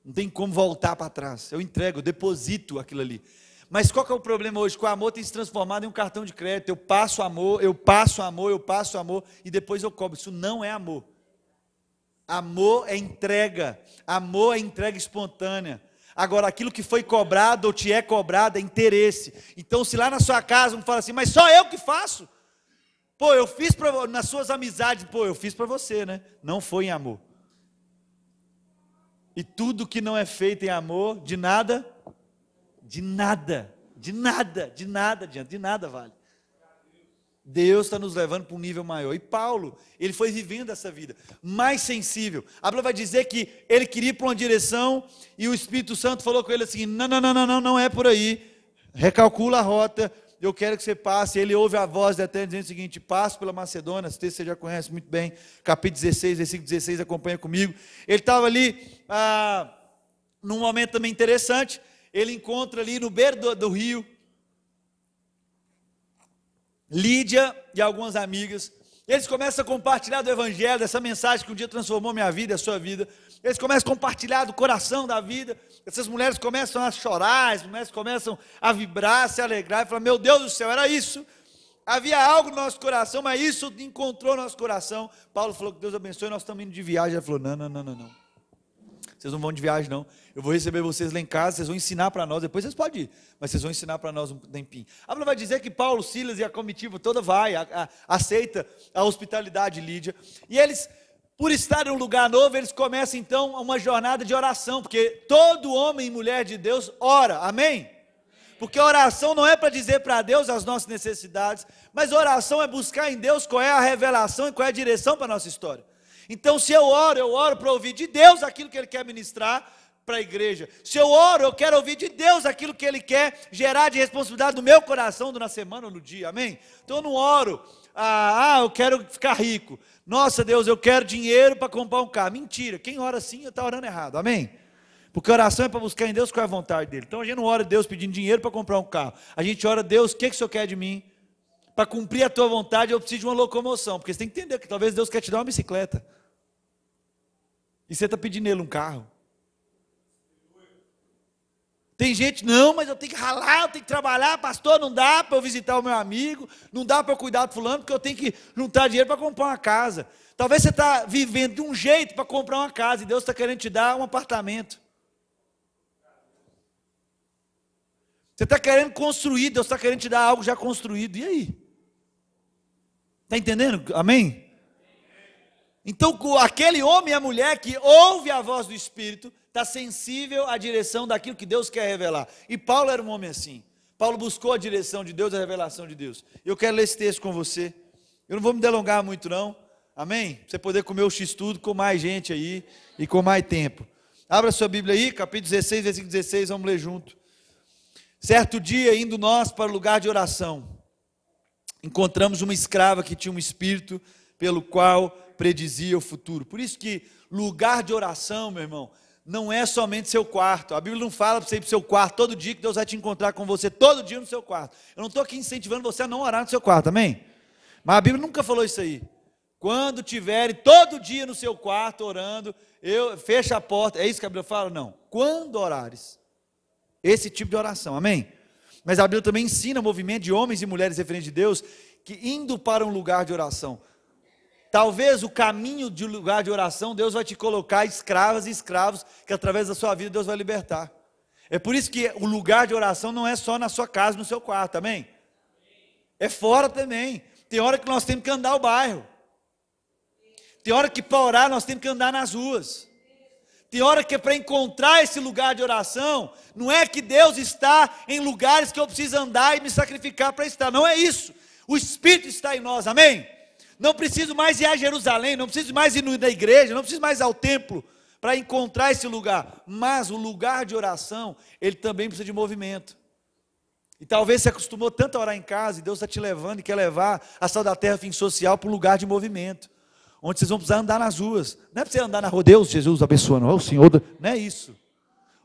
Não tem como voltar para trás. Eu entrego, eu deposito aquilo ali. Mas qual que é o problema hoje? Que o amor tem se transformado em um cartão de crédito. Eu passo amor, eu passo amor, eu passo amor e depois eu cobro. Isso não é amor. Amor é entrega. Amor é entrega espontânea. Agora, aquilo que foi cobrado ou te é cobrado é interesse. Então, se lá na sua casa um fala assim, mas só eu que faço. Pô, eu fiz para nas suas amizades, pô, eu fiz para você, né? Não foi em amor. E tudo que não é feito em amor, de nada, de nada, de nada, de nada adianta, de nada vale. Deus está nos levando para um nível maior. E Paulo, ele foi vivendo essa vida mais sensível. A Bíblia vai dizer que ele queria ir para uma direção e o Espírito Santo falou com ele assim: não, não, não, não, não, não é por aí. Recalcula a rota, eu quero que você passe. Ele ouve a voz de Eterno dizendo o seguinte: passe pela Macedônia, esse texto você já conhece muito bem, capítulo 16, versículo 16, acompanha comigo. Ele estava ali, ah, num momento também interessante, ele encontra ali no beiro do, do rio, Lídia e algumas amigas, eles começam a compartilhar do Evangelho, dessa mensagem que um dia transformou minha vida a sua vida. Eles começam a compartilhar do coração da vida. Essas mulheres começam a chorar, as mulheres começam a vibrar, a se alegrar e falar: Meu Deus do céu, era isso. Havia algo no nosso coração, mas isso encontrou nosso coração. Paulo falou que Deus abençoe, nós estamos indo de viagem. Ele falou: Não, não, não, não, não. Vocês não vão de viagem, não. Eu vou receber vocês lá em casa, vocês vão ensinar para nós. Depois vocês podem ir, mas vocês vão ensinar para nós um tempinho. A Bíblia vai dizer que Paulo, Silas e a comitiva toda vai, a, a, aceita a hospitalidade de Lídia. E eles por estar em um lugar novo, eles começam então uma jornada de oração, porque todo homem e mulher de Deus ora, amém? Porque oração não é para dizer para Deus as nossas necessidades, mas oração é buscar em Deus qual é a revelação e qual é a direção para a nossa história. Então, se eu oro, eu oro para ouvir de Deus aquilo que Ele quer ministrar para a igreja. Se eu oro, eu quero ouvir de Deus aquilo que Ele quer gerar de responsabilidade no meu coração, na semana ou no dia, amém? Então, eu não oro Ah, ah eu quero ficar rico. Nossa, Deus, eu quero dinheiro para comprar um carro. Mentira. Quem ora assim está orando errado. Amém? Porque oração é para buscar em Deus qual é a vontade dele. Então a gente não ora a Deus pedindo dinheiro para comprar um carro. A gente ora a Deus, o que, que o Senhor quer de mim? Para cumprir a tua vontade, eu preciso de uma locomoção. Porque você tem que entender que talvez Deus quer te dar uma bicicleta. E você está pedindo ele um carro. Tem gente, não, mas eu tenho que ralar, eu tenho que trabalhar, pastor, não dá para eu visitar o meu amigo, não dá para eu cuidar do fulano, porque eu tenho que juntar dinheiro para comprar uma casa. Talvez você está vivendo de um jeito para comprar uma casa e Deus está querendo te dar um apartamento. Você está querendo construir, Deus está querendo te dar algo já construído. E aí? Está entendendo? Amém? Então, aquele homem e a mulher que ouve a voz do Espírito, está sensível à direção daquilo que Deus quer revelar. E Paulo era um homem assim. Paulo buscou a direção de Deus, a revelação de Deus. Eu quero ler esse texto com você. Eu não vou me delongar muito, não. Amém? Pra você poder comer o X-Tudo com mais gente aí e com mais tempo. Abra sua Bíblia aí, capítulo 16, versículo 16, vamos ler junto. Certo dia, indo nós para o lugar de oração, encontramos uma escrava que tinha um espírito pelo qual predizia o futuro. Por isso que lugar de oração, meu irmão, não é somente seu quarto. A Bíblia não fala para você ir para o seu quarto todo dia, que Deus vai te encontrar com você todo dia no seu quarto. Eu não estou aqui incentivando você a não orar no seu quarto, amém? Mas a Bíblia nunca falou isso aí. Quando tiverem todo dia no seu quarto orando, eu fecha a porta. É isso que a Bíblia fala? Não. Quando orares. Esse tipo de oração, amém? Mas a Bíblia também ensina o movimento de homens e mulheres referentes de Deus que indo para um lugar de oração. Talvez o caminho de lugar de oração, Deus vai te colocar escravas e escravos que através da sua vida Deus vai libertar. É por isso que o lugar de oração não é só na sua casa, no seu quarto, amém? É fora também. Tem hora que nós temos que andar o bairro. Tem hora que para orar nós temos que andar nas ruas. Tem hora que é para encontrar esse lugar de oração, não é que Deus está em lugares que eu preciso andar e me sacrificar para estar, não é isso. O Espírito está em nós, amém? Não preciso mais ir a Jerusalém, não preciso mais ir na igreja, não preciso mais ir ao templo para encontrar esse lugar. Mas o lugar de oração, ele também precisa de movimento. E talvez você acostumou tanto a orar em casa e Deus está te levando e quer levar a Sal da Terra Fim Social para um lugar de movimento onde vocês vão precisar andar nas ruas. Não é para você andar na rua, Deus, Jesus abençoando, oh Senhor, não é isso.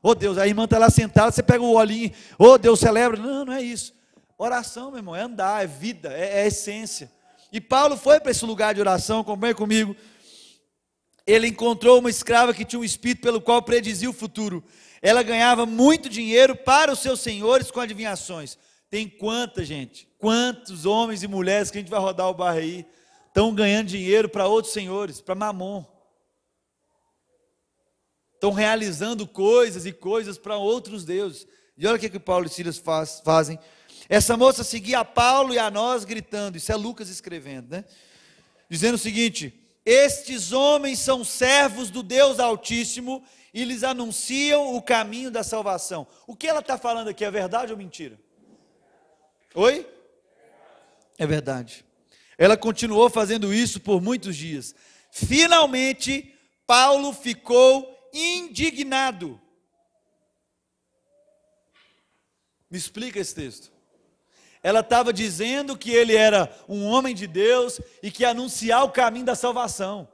Oh Deus, a irmã está lá sentada, você pega o olhinho, oh Deus, celebra. Não, não é isso. Oração, meu irmão, é andar, é vida, é, é essência. E Paulo foi para esse lugar de oração, acompanhe comigo. Ele encontrou uma escrava que tinha um espírito pelo qual predizia o futuro. Ela ganhava muito dinheiro para os seus senhores com adivinhações. Tem quanta gente, quantos homens e mulheres que a gente vai rodar o barro aí, estão ganhando dinheiro para outros senhores, para mamon. Estão realizando coisas e coisas para outros deuses. E olha o que, que Paulo e Silas faz, fazem. Essa moça seguia a Paulo e a nós gritando, isso é Lucas escrevendo, né? Dizendo o seguinte: Estes homens são servos do Deus Altíssimo e lhes anunciam o caminho da salvação. O que ela está falando aqui é verdade ou mentira? Oi? É verdade. Ela continuou fazendo isso por muitos dias. Finalmente, Paulo ficou indignado. Me explica esse texto. Ela estava dizendo que ele era um homem de Deus e que ia anunciar o caminho da salvação.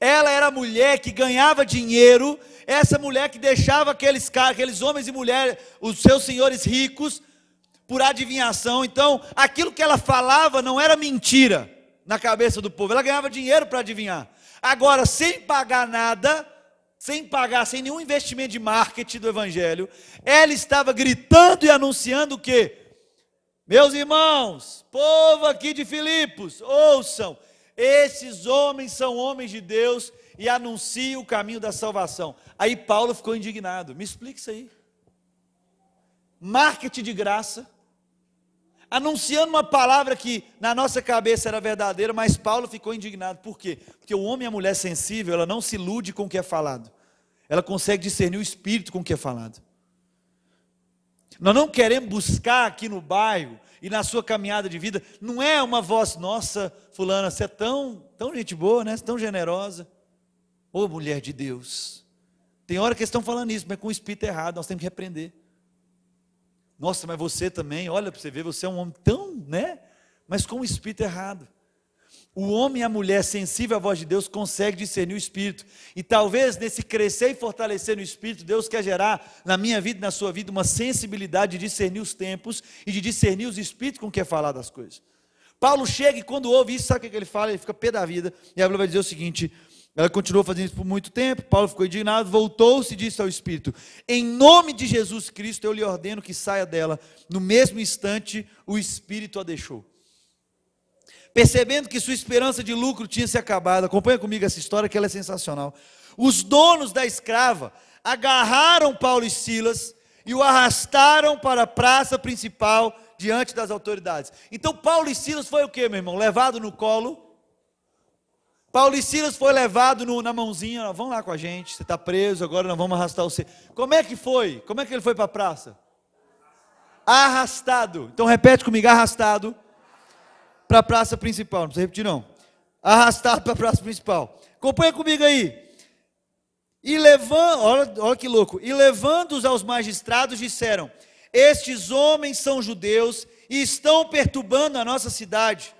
Ela era a mulher que ganhava dinheiro, essa mulher que deixava aqueles, aqueles homens e mulheres, os seus senhores ricos, por adivinhação. Então, aquilo que ela falava não era mentira na cabeça do povo, ela ganhava dinheiro para adivinhar. Agora, sem pagar nada, sem pagar, sem nenhum investimento de marketing do evangelho, ela estava gritando e anunciando o quê? Meus irmãos, povo aqui de Filipos, ouçam, esses homens são homens de Deus e anunciam o caminho da salvação. Aí Paulo ficou indignado. Me explica isso aí. Marketing de graça anunciando uma palavra que na nossa cabeça era verdadeira, mas Paulo ficou indignado. Por quê? Porque o homem e a mulher sensível, ela não se ilude com o que é falado. Ela consegue discernir o espírito com o que é falado. Nós não queremos buscar aqui no bairro e na sua caminhada de vida, não é uma voz, nossa, fulana, você é tão, tão gente boa, né? Você é tão generosa. Ô mulher de Deus. Tem hora que eles estão falando isso, mas com o espírito errado, nós temos que repreender. Nossa, mas você também, olha para você ver, você é um homem tão, né? Mas com o espírito errado. O homem e a mulher sensível à voz de Deus consegue discernir o Espírito. E talvez nesse crescer e fortalecer no Espírito, Deus quer gerar na minha vida e na sua vida uma sensibilidade de discernir os tempos e de discernir os Espíritos com que é falar das coisas. Paulo chega e quando ouve isso, sabe o que ele fala? Ele fica pé da vida. E a Bíblia vai dizer o seguinte: ela continuou fazendo isso por muito tempo. Paulo ficou indignado, voltou-se e disse ao Espírito: Em nome de Jesus Cristo, eu lhe ordeno que saia dela. No mesmo instante, o Espírito a deixou percebendo que sua esperança de lucro tinha se acabado. Acompanha comigo essa história que ela é sensacional. Os donos da escrava agarraram Paulo e Silas e o arrastaram para a praça principal diante das autoridades. Então Paulo e Silas foi o que, meu irmão? Levado no colo. Paulo e Silas foi levado no, na mãozinha, vamos lá com a gente, você está preso, agora nós vamos arrastar você. Como é que foi? Como é que ele foi para a praça? Arrastado. Então repete comigo, arrastado para a praça principal, não precisa repetir não. Arrastado para a praça principal. Acompanha comigo aí. E levando, olha, olha que louco. E levando-os aos magistrados, disseram: Estes homens são judeus e estão perturbando a nossa cidade,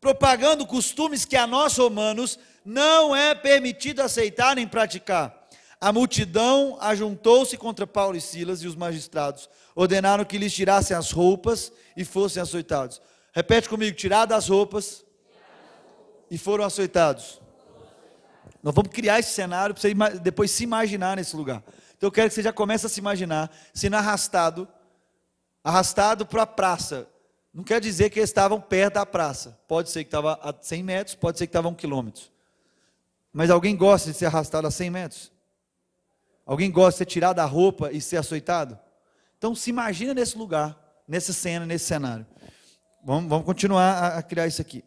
propagando costumes que a nós romanos não é permitido aceitar nem praticar. A multidão ajuntou-se contra Paulo e Silas e os magistrados ordenaram que lhes tirassem as roupas e fossem açoitados. Repete comigo: tirar das roupas e foram açoitados. Nós vamos criar esse cenário para você depois se imaginar nesse lugar. Então eu quero que você já comece a se imaginar sendo arrastado, arrastado para a praça. Não quer dizer que eles estavam perto da praça. Pode ser que estava a 100 metros, pode ser que estava a 1 quilômetro. Mas alguém gosta de ser arrastado a 100 metros? Alguém gosta de ser tirado da roupa e ser açoitado? Então se imagina nesse lugar, nessa cena, nesse cenário. Vamos, vamos continuar a, a, criar isso aqui.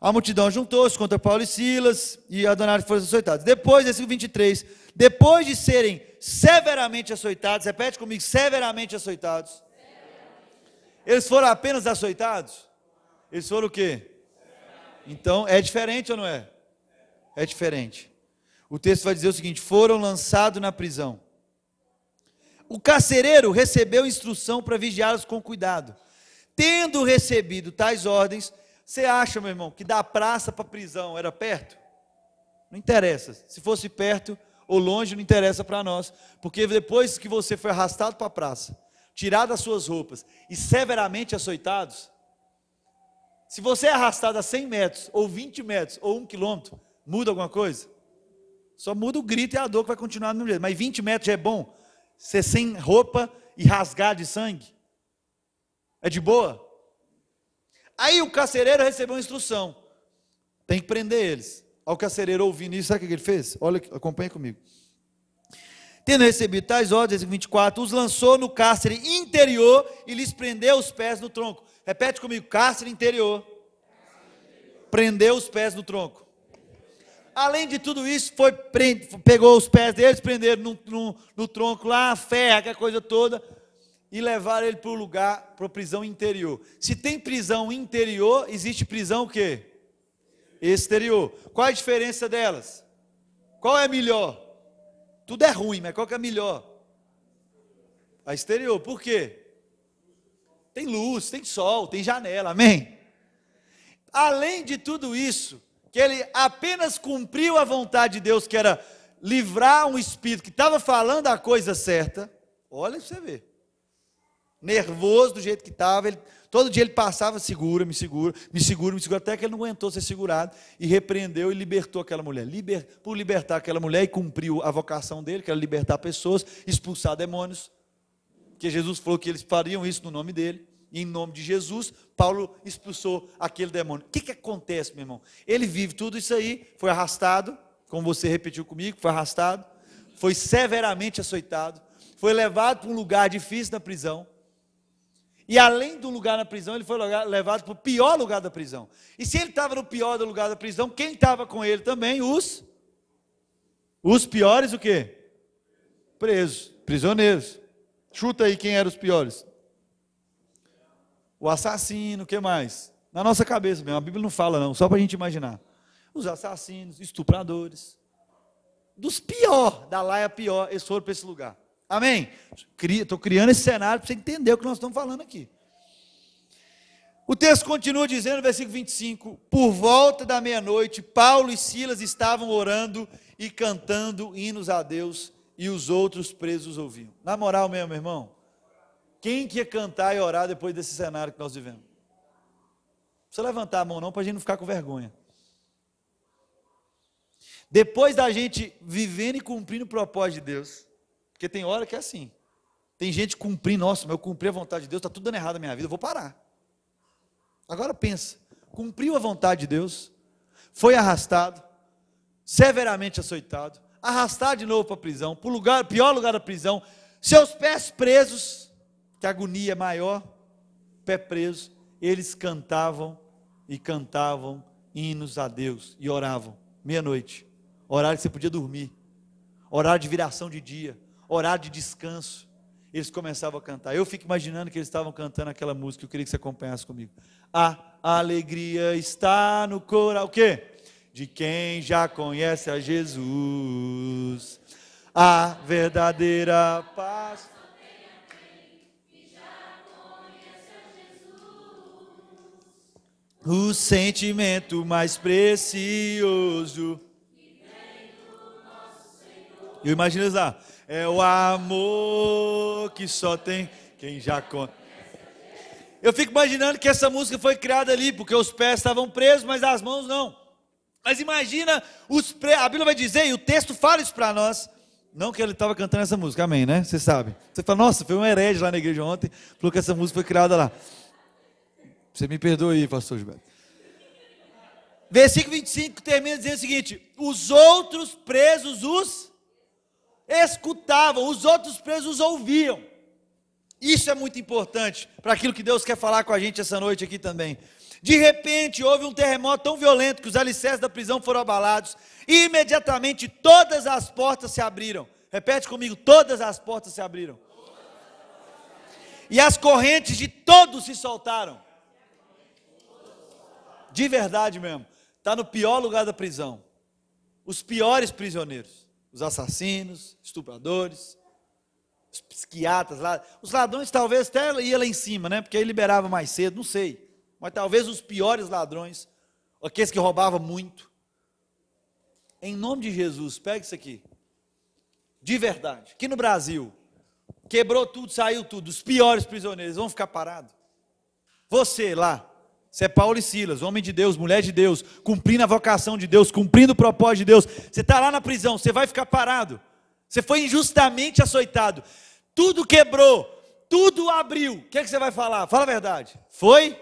A multidão juntou-se contra Paulo e Silas e Adonai foram açoitados. Depois, versículo 23, depois de serem severamente açoitados, repete comigo, severamente açoitados. Eles foram apenas açoitados? Eles foram o quê? Então, é diferente ou não é? É diferente. O texto vai dizer o seguinte: foram lançados na prisão. O carcereiro recebeu instrução para vigiá-los com cuidado. Tendo recebido tais ordens, você acha, meu irmão, que da praça para a prisão era perto? Não interessa. Se fosse perto ou longe, não interessa para nós. Porque depois que você foi arrastado para a praça, tirado as suas roupas e severamente açoitados, se você é arrastado a 100 metros, ou 20 metros, ou 1 quilômetro, muda alguma coisa? Só muda o grito e a dor que vai continuar no mesmo. Mas 20 metros já é bom. Ser sem roupa e rasgar de sangue. É de boa? Aí o carcereiro recebeu uma instrução: tem que prender eles. Ao carcereiro ouvindo isso, sabe o que ele fez? Olha, acompanha comigo. Tendo recebido tais ordens, 24, os lançou no cárcere interior e lhes prendeu os pés no tronco. Repete comigo: cárcere interior. Prendeu os pés no tronco. Além de tudo isso, foi, pegou os pés deles, prenderam no, no, no tronco lá, ferra, aquela coisa toda e levar ele para o lugar, para a prisão interior. Se tem prisão interior, existe prisão o quê? Exterior. Qual a diferença delas? Qual é melhor? Tudo é ruim, mas qual que é melhor? A exterior. Por quê? Tem luz, tem sol, tem janela, amém? Além de tudo isso, que ele apenas cumpriu a vontade de Deus, que era livrar um espírito que estava falando a coisa certa. Olha para você ver nervoso do jeito que estava. todo dia ele passava, segura, me segura, me segura, me segura, até que ele não aguentou ser segurado e repreendeu e libertou aquela mulher. Liber, por libertar aquela mulher e cumpriu a vocação dele, que era libertar pessoas, expulsar demônios. Porque Jesus falou que eles fariam isso no nome dele. E em nome de Jesus, Paulo expulsou aquele demônio. O que, que acontece, meu irmão? Ele vive tudo isso aí, foi arrastado, como você repetiu comigo, foi arrastado, foi severamente açoitado, foi levado para um lugar difícil na prisão e além do lugar na prisão, ele foi levado para o pior lugar da prisão. E se ele estava no pior lugar da prisão, quem estava com ele também? Os os piores o quê? Presos, prisioneiros. Chuta aí quem eram os piores. O assassino, o que mais? Na nossa cabeça mesmo, a Bíblia não fala não, só para a gente imaginar. Os assassinos, estupradores. Dos pior, da laia pior, eles foram para esse lugar. Amém? Estou criando esse cenário para você entender o que nós estamos falando aqui. O texto continua dizendo, versículo 25: Por volta da meia-noite, Paulo e Silas estavam orando e cantando hinos a Deus, e os outros presos ouviam. Na moral mesmo, meu irmão, quem que ia cantar e orar depois desse cenário que nós vivemos? Não precisa levantar a mão, não, para a gente não ficar com vergonha. Depois da gente vivendo e cumprindo o propósito de Deus, porque tem hora que é assim. Tem gente cumprindo, nossa, mas eu cumpri a vontade de Deus, está tudo dando errado na minha vida, eu vou parar. Agora pensa, cumpriu a vontade de Deus, foi arrastado, severamente açoitado, arrastado de novo para a prisão, para o lugar, pior lugar da prisão, seus pés presos, que agonia maior, pé preso, eles cantavam e cantavam hinos a Deus e oravam, meia-noite, horário que você podia dormir, horário de viração de dia, horário de descanso, eles começavam a cantar. Eu fico imaginando que eles estavam cantando aquela música, eu queria que você acompanhasse comigo. A alegria está no coração, o quê? De quem já conhece a Jesus. A verdadeira paz. O sentimento mais precioso. Eu imagino lá. É o amor que só tem quem já conhece. Eu fico imaginando que essa música foi criada ali, porque os pés estavam presos, mas as mãos não. Mas imagina os pre... a Bíblia vai dizer, e o texto fala isso para nós. Não que ele estava cantando essa música, amém, né? Você sabe. Você fala, nossa, foi um herege lá na igreja ontem, falou que essa música foi criada lá. Você me perdoa aí, pastor Gilberto. Versículo 25 termina dizendo o seguinte: os outros presos os escutavam, os outros presos os ouviam. Isso é muito importante para aquilo que Deus quer falar com a gente essa noite aqui também. De repente houve um terremoto tão violento que os alicerces da prisão foram abalados e imediatamente todas as portas se abriram. Repete comigo: todas as portas se abriram. E as correntes de todos se soltaram. De verdade mesmo. Está no pior lugar da prisão. Os piores prisioneiros. Os assassinos, estupradores, os psiquiatras lá. Os ladrões talvez até ia lá em cima, né? Porque aí liberava mais cedo, não sei. Mas talvez os piores ladrões, aqueles que roubavam muito. Em nome de Jesus, pega isso aqui. De verdade. Aqui no Brasil, quebrou tudo, saiu tudo. Os piores prisioneiros vão ficar parados. Você lá, você é Paulo e Silas, homem de Deus, mulher de Deus, cumprindo a vocação de Deus, cumprindo o propósito de Deus. Você está lá na prisão, você vai ficar parado. Você foi injustamente açoitado. Tudo quebrou, tudo abriu. O que, é que você vai falar? Fala a verdade. Foi?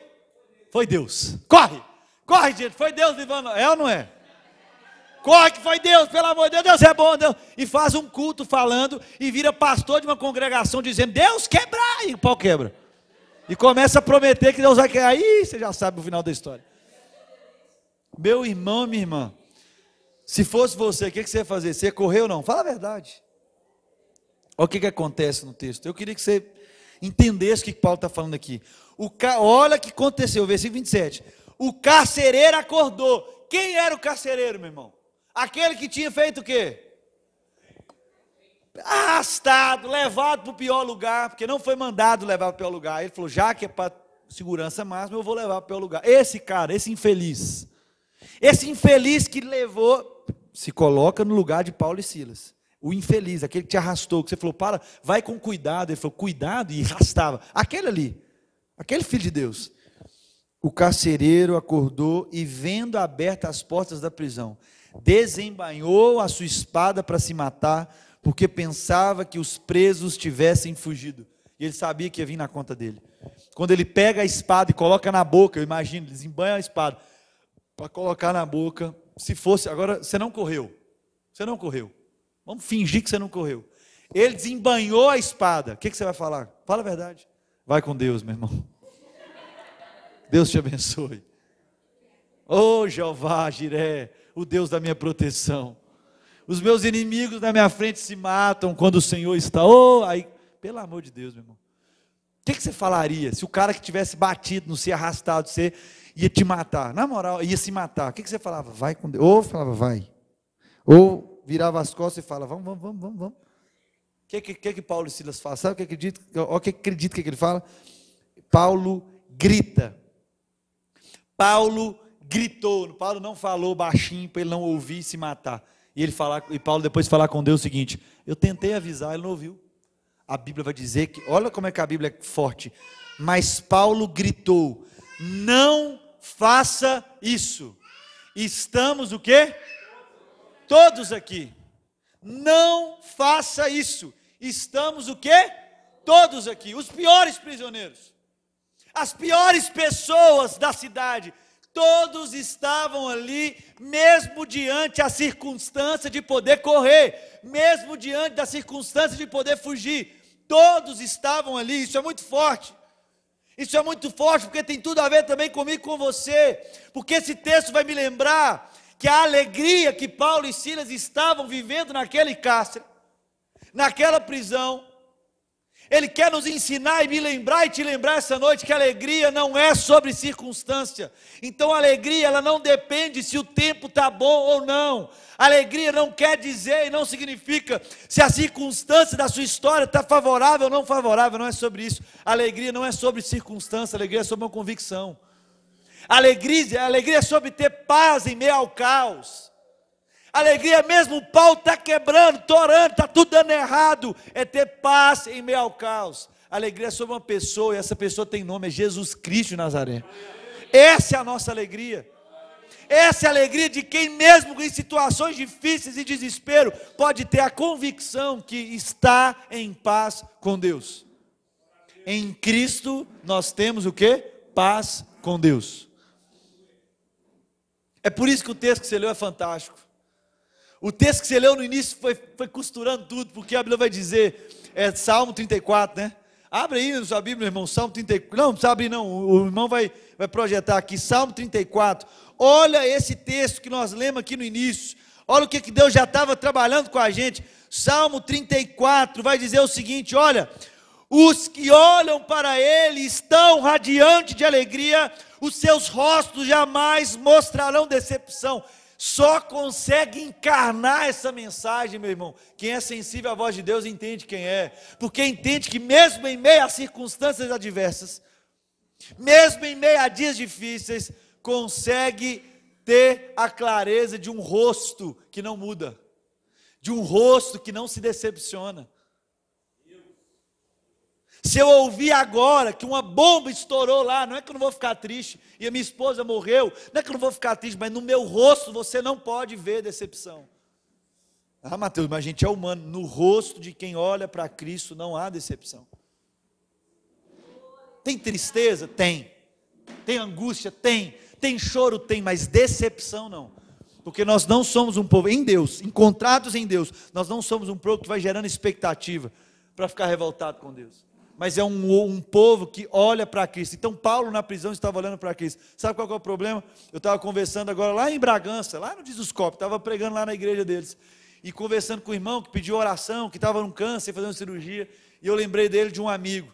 Foi Deus. Corre, corre, gente. Foi Deus livrando. É ou não é? Corre que foi Deus, pelo amor de Deus, Deus é bom, Deus. E faz um culto falando e vira pastor de uma congregação dizendo: Deus quebrar. E o pau quebra. E começa a prometer que Deus vai quebrar. Aí você já sabe o final da história. Meu irmão, minha irmã. Se fosse você, o que você ia fazer? Você ia correr ou não? Fala a verdade. Olha o que, que acontece no texto. Eu queria que você entendesse o que Paulo está falando aqui. O ca... Olha o que aconteceu, versículo 27. O carcereiro acordou. Quem era o carcereiro, meu irmão? Aquele que tinha feito o quê? Arrastado, levado para o pior lugar, porque não foi mandado levar para o pior lugar. Ele falou: já que é para segurança máxima, eu vou levar para o pior lugar. Esse cara, esse infeliz, esse infeliz que levou se coloca no lugar de Paulo e Silas. O infeliz, aquele que te arrastou, que você falou, para, vai com cuidado. Ele falou, cuidado, e arrastava. Aquele ali, aquele filho de Deus. O carcereiro acordou e, vendo abertas as portas da prisão, desembainhou a sua espada para se matar, porque pensava que os presos tivessem fugido. E ele sabia que ia vir na conta dele. Quando ele pega a espada e coloca na boca, eu imagino, desembanha a espada para colocar na boca, se fosse, agora você não correu. Você não correu. Vamos fingir que você não correu. Ele desembanhou a espada. O que, que você vai falar? Fala a verdade. Vai com Deus, meu irmão. Deus te abençoe. Oh Jeová, Jiré, o Deus da minha proteção. Os meus inimigos na minha frente se matam quando o Senhor está. Oh, aí, pelo amor de Deus, meu irmão. O que, que você falaria se o cara que tivesse batido, não se arrastado, você ia te matar, na moral, ia se matar, o que, que você falava? Vai com Deus. Ou falava, vai. Ou virava as costas e falava, vamos, vamos, vamos, vamos, vamos. O que, que, que, Paulo e Silas falam? Sabe o que acredita? O que acredita que ele fala? Paulo grita. Paulo gritou. Paulo não falou baixinho para ele não ouvir e se matar. E ele falar, e Paulo depois falar com Deus o seguinte: Eu tentei avisar, ele não ouviu. A Bíblia vai dizer que, olha como é que a Bíblia é forte. Mas Paulo gritou: Não faça isso. Estamos o quê? Todos aqui. Não faça isso. Estamos o quê? Todos aqui, os piores prisioneiros. As piores pessoas da cidade todos estavam ali, mesmo diante a circunstância de poder correr, mesmo diante da circunstância de poder fugir, todos estavam ali, isso é muito forte. Isso é muito forte porque tem tudo a ver também comigo com você, porque esse texto vai me lembrar que a alegria que Paulo e Silas estavam vivendo naquele cárcere, naquela prisão, ele quer nos ensinar e me lembrar e te lembrar essa noite que a alegria não é sobre circunstância. Então a alegria ela não depende se o tempo está bom ou não. A alegria não quer dizer e não significa se a circunstância da sua história está favorável ou não favorável. Não é sobre isso. A alegria não é sobre circunstância, a alegria é sobre uma convicção. A alegria, a alegria é sobre ter paz em meio ao caos. Alegria mesmo, o pau está quebrando, torando, está tudo dando errado. É ter paz em meio ao caos. Alegria sobre uma pessoa, e essa pessoa tem nome, é Jesus Cristo Nazaré. Essa é a nossa alegria. Essa é a alegria de quem, mesmo em situações difíceis e desespero, pode ter a convicção que está em paz com Deus. Em Cristo nós temos o que? Paz com Deus. É por isso que o texto que você leu é fantástico. O texto que você leu no início foi, foi costurando tudo, porque a Bíblia vai dizer, é Salmo 34, né? Abre aí na sua Bíblia, irmão, Salmo 34. Não, precisa abrir, não. O irmão vai, vai projetar aqui, Salmo 34. Olha esse texto que nós lemos aqui no início. Olha o que, que Deus já estava trabalhando com a gente. Salmo 34 vai dizer o seguinte: olha, os que olham para Ele estão radiantes de alegria, os seus rostos jamais mostrarão decepção só consegue encarnar essa mensagem, meu irmão. Quem é sensível à voz de Deus entende quem é, porque entende que, mesmo em meio a circunstâncias adversas, mesmo em meio a dias difíceis, consegue ter a clareza de um rosto que não muda, de um rosto que não se decepciona. Se eu ouvir agora que uma bomba estourou lá, não é que eu não vou ficar triste, e a minha esposa morreu, não é que eu não vou ficar triste, mas no meu rosto você não pode ver decepção. Ah, Mateus, mas a gente é humano, no rosto de quem olha para Cristo não há decepção. Tem tristeza? Tem. Tem angústia? Tem. Tem choro? Tem, mas decepção não. Porque nós não somos um povo, em Deus, encontrados em Deus, nós não somos um povo que vai gerando expectativa para ficar revoltado com Deus mas é um, um povo que olha para Cristo. Então, Paulo na prisão estava olhando para Cristo. Sabe qual é o problema? Eu estava conversando agora lá em Bragança, lá no Disuscope, estava pregando lá na igreja deles, e conversando com o irmão que pediu oração, que estava num câncer, fazendo cirurgia, e eu lembrei dele de um amigo,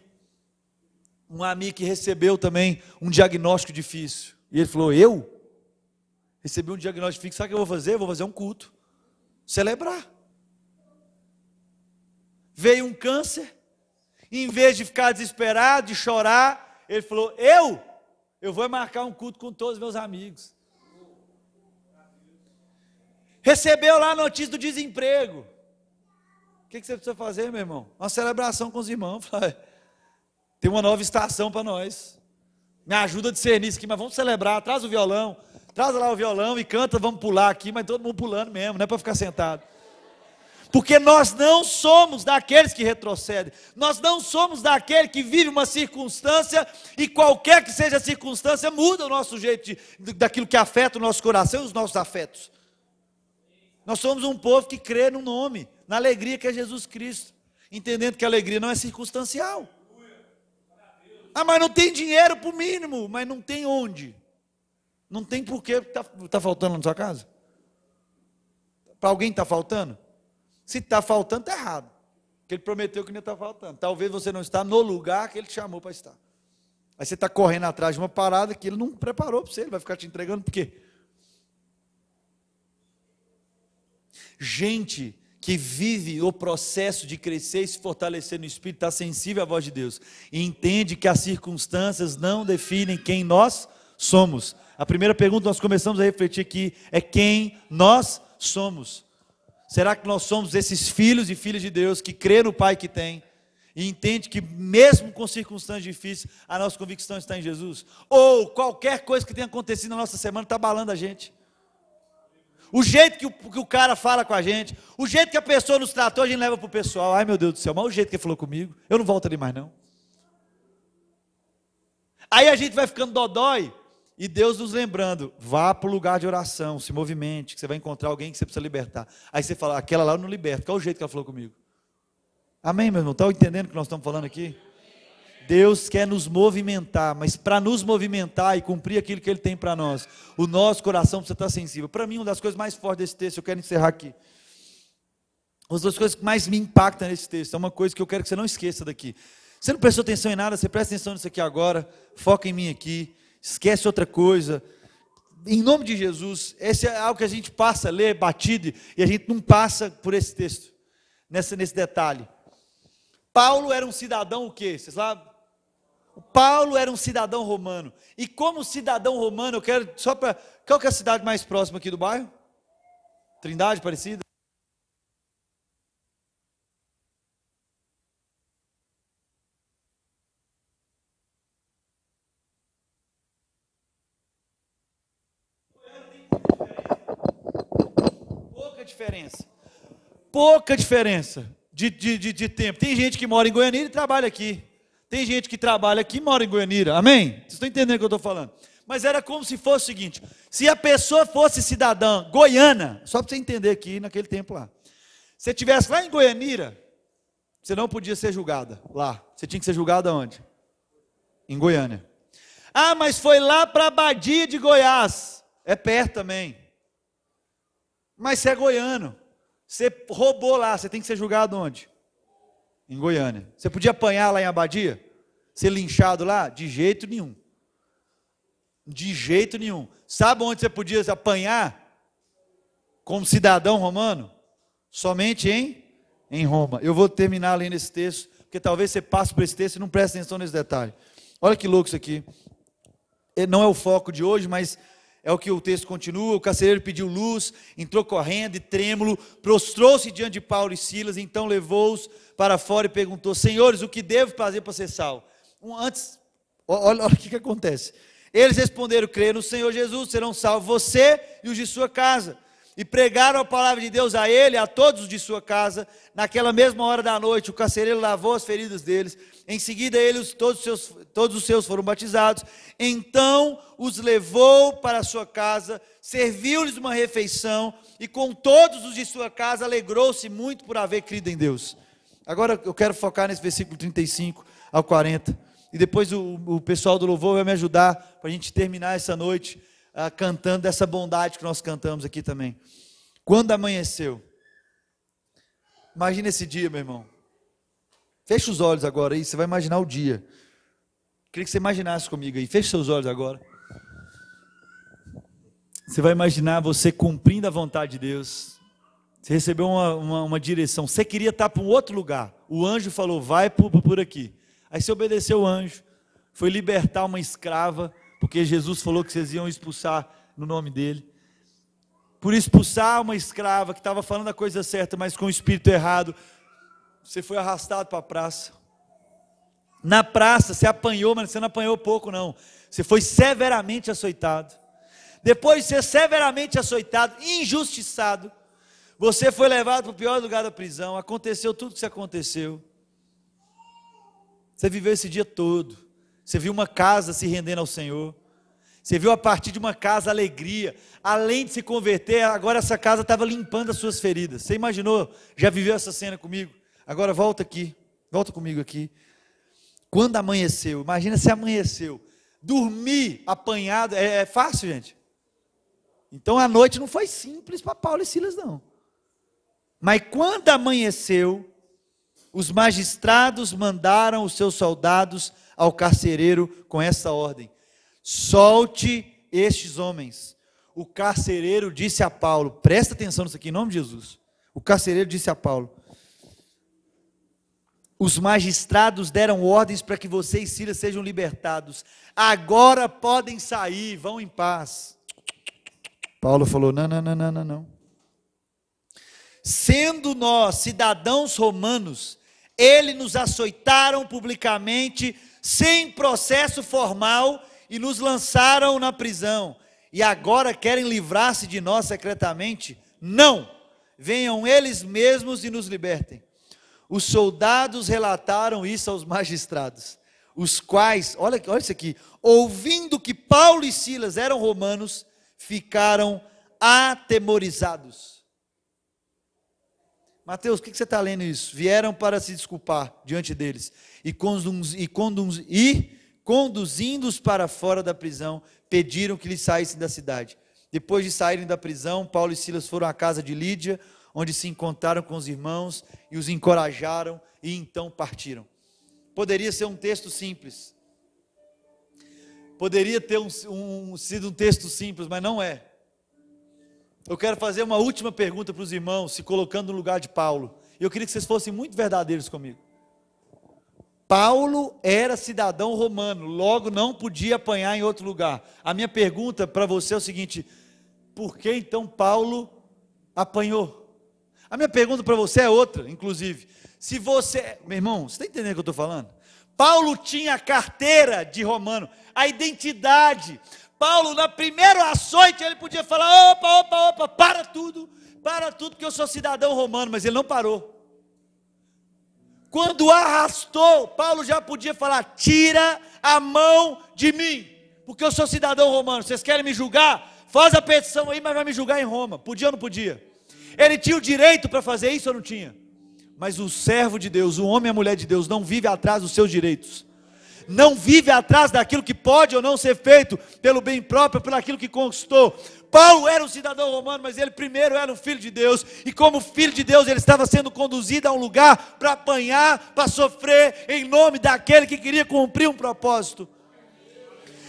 um amigo que recebeu também um diagnóstico difícil. E ele falou: Eu? Recebi um diagnóstico difícil, sabe o que eu vou fazer? Eu vou fazer um culto, celebrar. Veio um câncer, em vez de ficar desesperado, de chorar, ele falou: Eu, eu vou marcar um culto com todos os meus amigos. Recebeu lá a notícia do desemprego. O que, você precisa fazer, meu irmão? Uma celebração com os irmãos. [laughs] Tem uma nova estação para nós. Me ajuda a discernir isso aqui, mas vamos celebrar. Traz o violão. Traz lá o violão e canta, vamos pular aqui, mas todo mundo pulando mesmo, não é para ficar sentado porque nós não somos daqueles que retrocedem, nós não somos daquele que vive uma circunstância e qualquer que seja a circunstância muda o nosso jeito de, daquilo que afeta o nosso coração e os nossos afetos. Nós somos um povo que crê no nome, na alegria que é Jesus Cristo, entendendo que a alegria não é circunstancial. Ah, mas não tem dinheiro para o mínimo, mas não tem onde. Não tem porquê, está tá faltando na sua casa? Para alguém está faltando? Se está faltando, está errado. Porque ele prometeu que não está faltando. Talvez você não está no lugar que ele te chamou para estar. Aí você está correndo atrás de uma parada que ele não preparou para você, ele vai ficar te entregando por quê? Gente que vive o processo de crescer e se fortalecer no espírito, está sensível à voz de Deus e entende que as circunstâncias não definem quem nós somos? A primeira pergunta que nós começamos a refletir aqui é quem nós somos. Será que nós somos esses filhos e filhas de Deus que crê no Pai que tem e entende que mesmo com circunstâncias difíceis, a nossa convicção está em Jesus? Ou qualquer coisa que tenha acontecido na nossa semana está abalando a gente? O jeito que o, que o, cara fala com a gente, o jeito que a pessoa nos tratou, a gente leva para o pessoal. Ai meu Deus do céu, mas o jeito que ele falou comigo, eu não volto ali mais não. Aí a gente vai ficando dodói, e Deus nos lembrando, vá para o lugar de oração, se movimente, que você vai encontrar alguém que você precisa libertar. Aí você fala, aquela lá eu não liberto, qual é o jeito que ela falou comigo? Amém, meu irmão? Está entendendo o que nós estamos falando aqui? Deus quer nos movimentar, mas para nos movimentar e cumprir aquilo que Ele tem para nós, o nosso coração precisa estar sensível. Para mim, uma das coisas mais fortes desse texto, eu quero encerrar aqui. Uma das coisas que mais me impactam nesse texto, é uma coisa que eu quero que você não esqueça daqui. Você não prestou atenção em nada, você presta atenção nisso aqui agora, foca em mim aqui, esquece outra coisa. Em nome de Jesus, esse é algo que a gente passa a ler batido e a gente não passa por esse texto, nessa, nesse detalhe. Paulo era um cidadão o quê? Vocês sabem? Paulo era um cidadão romano. E como cidadão romano, eu quero só para. Qual que é a cidade mais próxima aqui do bairro? Trindade, parecida? Pouca diferença. Pouca diferença de, de, de, de tempo. Tem gente que mora em Goiânia e trabalha aqui. Tem gente que trabalha aqui e mora em Goianira. Amém? Vocês estão entendendo o que eu estou falando? Mas era como se fosse o seguinte: se a pessoa fosse cidadã goiana, só para você entender aqui naquele tempo lá. Se estivesse lá em Goianira, você não podia ser julgada lá. Você tinha que ser julgada onde? Em Goiânia. Ah, mas foi lá para a Badia de Goiás. É perto também. Mas você é goiano. Você roubou lá, você tem que ser julgado onde? em Goiânia. Você podia apanhar lá em Abadia? Ser linchado lá? De jeito nenhum. De jeito nenhum. Sabe onde você podia apanhar? Como cidadão romano? Somente em, em Roma. Eu vou terminar lendo esse texto, porque talvez você passe por esse texto e não preste atenção nesse detalhe. Olha que louco isso aqui. Não é o foco de hoje, mas é o que o texto continua. O carcereiro pediu luz, entrou correndo e trêmulo, prostrou-se diante de Paulo e Silas, então levou-os para fora e perguntou: Senhores, o que devo fazer para ser salvo? Um, antes, olha, olha o que, que acontece. Eles responderam: Creia no Senhor Jesus, serão salvos você e os de sua casa. E pregaram a palavra de Deus a ele, a todos os de sua casa. Naquela mesma hora da noite, o carcereiro lavou as feridas deles. Em seguida, eles, todos os seus, todos os seus foram batizados. Então os levou para a sua casa, serviu-lhes uma refeição, e com todos os de sua casa alegrou-se muito por haver crido em Deus. Agora eu quero focar nesse versículo 35 ao 40. E depois o, o pessoal do louvor vai me ajudar para a gente terminar essa noite uh, cantando essa bondade que nós cantamos aqui também. Quando amanheceu, imagina esse dia, meu irmão. Feche os olhos agora aí, você vai imaginar o dia. Queria que você imaginasse comigo aí. Feche seus olhos agora. Você vai imaginar você cumprindo a vontade de Deus, você recebeu uma, uma, uma direção. Você queria estar para um outro lugar. O anjo falou, vai por, por aqui. Aí você obedeceu o anjo. Foi libertar uma escrava, porque Jesus falou que vocês iam expulsar no nome dele. Por expulsar uma escrava que estava falando a coisa certa, mas com o espírito errado, você foi arrastado para a praça. Na praça, você apanhou, mas você não apanhou pouco, não. Você foi severamente açoitado. Depois de ser severamente açoitado, injustiçado, você foi levado para o pior lugar da prisão, aconteceu tudo o que aconteceu. Você viveu esse dia todo. Você viu uma casa se rendendo ao Senhor. Você viu a partir de uma casa alegria. Além de se converter, agora essa casa estava limpando as suas feridas. Você imaginou? Já viveu essa cena comigo? Agora volta aqui. Volta comigo aqui. Quando amanheceu, imagina se amanheceu. Dormir apanhado é, é fácil, gente. Então a noite não foi simples para Paulo e Silas, não. Mas quando amanheceu, os magistrados mandaram os seus soldados ao carcereiro com essa ordem: solte estes homens. O carcereiro disse a Paulo: presta atenção nisso aqui, em nome de Jesus. O carcereiro disse a Paulo: os magistrados deram ordens para que você e sejam libertados. Agora podem sair, vão em paz. Paulo falou: não, não, não, não, não, não. Sendo nós cidadãos romanos, eles nos açoitaram publicamente, sem processo formal, e nos lançaram na prisão. E agora querem livrar-se de nós secretamente? Não! Venham eles mesmos e nos libertem. Os soldados relataram isso aos magistrados, os quais, olha, olha isso aqui, ouvindo que Paulo e Silas eram romanos, ficaram atemorizados. Mateus, o que você está lendo isso? Vieram para se desculpar diante deles e, conduz, e, conduz, e conduzindo-os para fora da prisão, pediram que lhes saíssem da cidade. Depois de saírem da prisão, Paulo e Silas foram à casa de Lídia, onde se encontraram com os irmãos e os encorajaram e então partiram. Poderia ser um texto simples. Poderia ter um, um, sido um texto simples, mas não é. Eu quero fazer uma última pergunta para os irmãos, se colocando no lugar de Paulo. Eu queria que vocês fossem muito verdadeiros comigo. Paulo era cidadão romano, logo não podia apanhar em outro lugar. A minha pergunta para você é o seguinte: por que então Paulo apanhou? A minha pergunta para você é outra, inclusive. Se você, meu irmão, você está entendendo o que eu estou falando? Paulo tinha a carteira de romano, a identidade. Paulo, na primeira açoite, ele podia falar: opa, opa, opa, para tudo, para tudo, porque eu sou cidadão romano, mas ele não parou. Quando arrastou, Paulo já podia falar: tira a mão de mim, porque eu sou cidadão romano. Vocês querem me julgar? Faz a petição aí, mas vai me julgar em Roma. Podia ou não podia? Ele tinha o direito para fazer isso ou não tinha? Mas o servo de Deus, o homem e a mulher de Deus, não vive atrás dos seus direitos não vive atrás daquilo que pode ou não ser feito pelo bem próprio, pelo aquilo que conquistou. Paulo era um cidadão romano, mas ele primeiro era um filho de Deus, e como filho de Deus, ele estava sendo conduzido a um lugar para apanhar, para sofrer, em nome daquele que queria cumprir um propósito.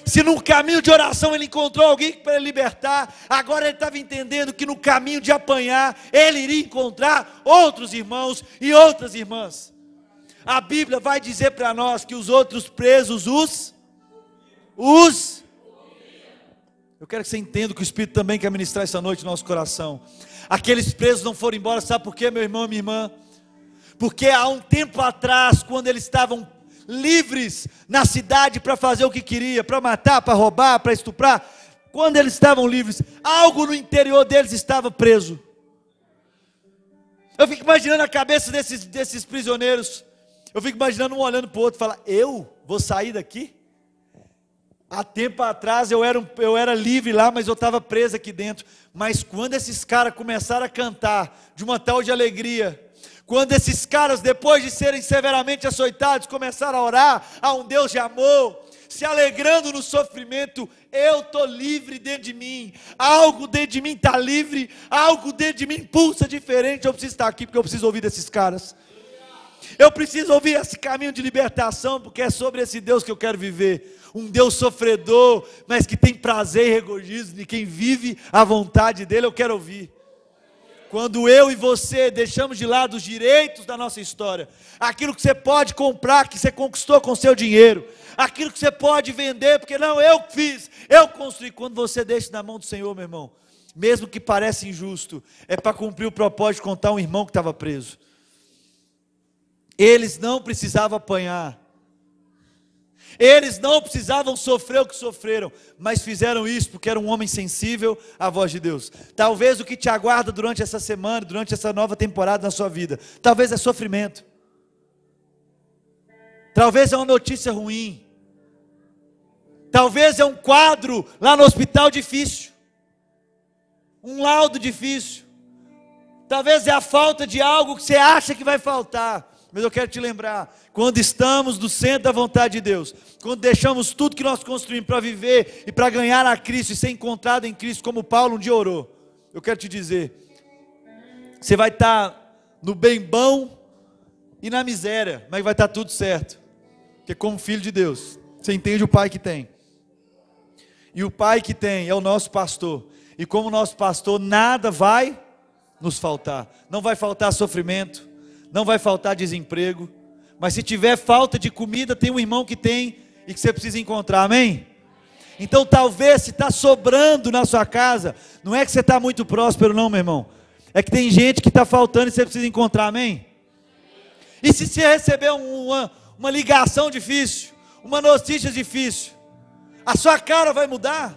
Se no caminho de oração ele encontrou alguém para libertar, agora ele estava entendendo que no caminho de apanhar, ele iria encontrar outros irmãos e outras irmãs. A Bíblia vai dizer para nós que os outros presos, os, os, eu quero que você entenda que o Espírito também quer ministrar essa noite no nosso coração. Aqueles presos não foram embora, sabe por quê, meu irmão minha irmã? Porque há um tempo atrás, quando eles estavam livres na cidade para fazer o que queria, para matar, para roubar, para estuprar, quando eles estavam livres, algo no interior deles estava preso. Eu fico imaginando a cabeça desses, desses prisioneiros. Eu fico imaginando um olhando para o outro e falar: Eu vou sair daqui? Há tempo atrás eu era, eu era livre lá, mas eu estava preso aqui dentro. Mas quando esses caras começaram a cantar de uma tal de alegria, quando esses caras, depois de serem severamente açoitados, começaram a orar a um Deus de amor, se alegrando no sofrimento, eu estou livre dentro de mim, algo dentro de mim está livre, algo dentro de mim pulsa diferente. Eu preciso estar aqui porque eu preciso ouvir desses caras. Eu preciso ouvir esse caminho de libertação, porque é sobre esse Deus que eu quero viver. Um Deus sofredor, mas que tem prazer e regozijo de quem vive a vontade dEle, eu quero ouvir. Quando eu e você deixamos de lado os direitos da nossa história, aquilo que você pode comprar, que você conquistou com seu dinheiro, aquilo que você pode vender, porque não, eu fiz, eu construí. Quando você deixa na mão do Senhor, meu irmão, mesmo que pareça injusto, é para cumprir o propósito de contar um irmão que estava preso. Eles não precisavam apanhar. Eles não precisavam sofrer o que sofreram, mas fizeram isso porque era um homem sensível à voz de Deus. Talvez o que te aguarda durante essa semana, durante essa nova temporada na sua vida, talvez é sofrimento. Talvez é uma notícia ruim. Talvez é um quadro lá no hospital difícil. Um laudo difícil. Talvez é a falta de algo que você acha que vai faltar. Mas eu quero te lembrar, quando estamos no centro da vontade de Deus, quando deixamos tudo que nós construímos para viver e para ganhar a Cristo e ser encontrado em Cristo, como Paulo um dia orou, eu quero te dizer, você vai estar no bem bom e na miséria, mas vai estar tudo certo, porque como filho de Deus, você entende o Pai que tem, e o Pai que tem é o nosso pastor, e como nosso pastor, nada vai nos faltar, não vai faltar sofrimento, não vai faltar desemprego, Mas se tiver falta de comida, tem um irmão que tem e que você precisa encontrar, amém? Então talvez se está sobrando na sua casa, não é que você está muito próspero, não, meu irmão. É que tem gente que está faltando e você precisa encontrar, amém? E se você receber uma, uma ligação difícil, uma notícia difícil, a sua cara vai mudar,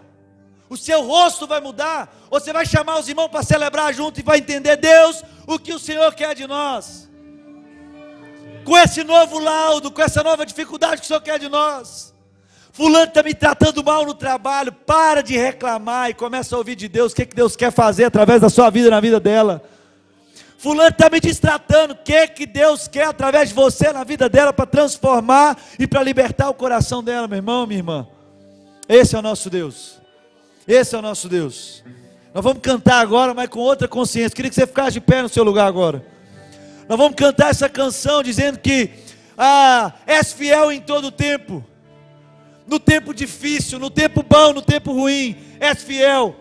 o seu rosto vai mudar, você vai chamar os irmãos para celebrar junto e vai entender, Deus, o que o Senhor quer de nós. Com esse novo laudo, com essa nova dificuldade que o Senhor quer de nós. Fulano está me tratando mal no trabalho, para de reclamar e começa a ouvir de Deus o que, que Deus quer fazer através da sua vida na vida dela. Fulano está me distratando, o que, que Deus quer através de você na vida dela para transformar e para libertar o coração dela, meu irmão, minha irmã. Esse é o nosso Deus. Esse é o nosso Deus. Nós vamos cantar agora, mas com outra consciência. Queria que você ficasse de pé no seu lugar agora. Nós vamos cantar essa canção dizendo que ah, és fiel em todo tempo no tempo difícil, no tempo bom, no tempo ruim, és fiel.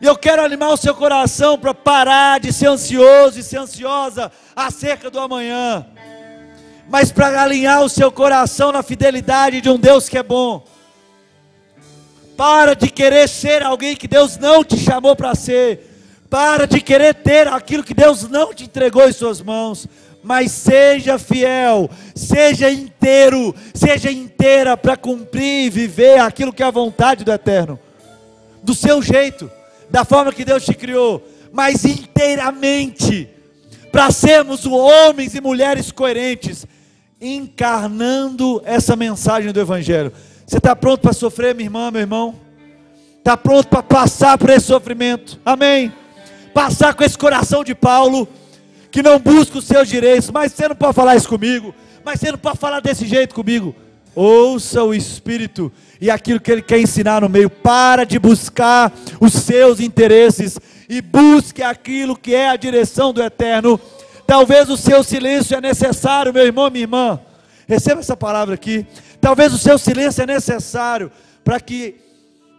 E eu quero animar o seu coração para parar de ser ansioso e ser ansiosa acerca do amanhã, mas para alinhar o seu coração na fidelidade de um Deus que é bom. Para de querer ser alguém que Deus não te chamou para ser. Para de querer ter aquilo que Deus não te entregou em suas mãos mas seja fiel, seja inteiro, seja inteira para cumprir e viver aquilo que é a vontade do Eterno, do seu jeito, da forma que Deus te criou, mas inteiramente, para sermos homens e mulheres coerentes, encarnando essa mensagem do Evangelho. Você está pronto para sofrer, minha irmã, meu irmão? Está pronto para passar por esse sofrimento? Amém? Passar com esse coração de Paulo que não busca os seus direitos, mas você não pode falar isso comigo, mas você não pode falar desse jeito comigo. Ouça o Espírito e aquilo que ele quer ensinar no meio. Para de buscar os seus interesses e busque aquilo que é a direção do Eterno. Talvez o seu silêncio é necessário, meu irmão, minha irmã. Receba essa palavra aqui. Talvez o seu silêncio é necessário para que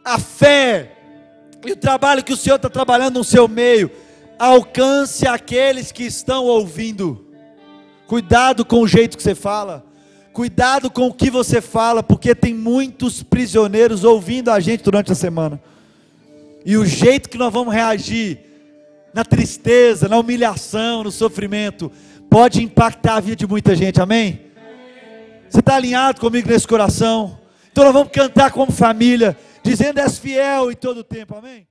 a fé e o trabalho que o Senhor está trabalhando no seu meio alcance aqueles que estão ouvindo. Cuidado com o jeito que você fala. Cuidado com o que você fala, porque tem muitos prisioneiros ouvindo a gente durante a semana. E o jeito que nós vamos reagir na tristeza, na humilhação, no sofrimento, pode impactar a vida de muita gente, amém? Você está alinhado comigo nesse coração? Então nós vamos cantar como família, dizendo: És fiel em todo o tempo. Amém?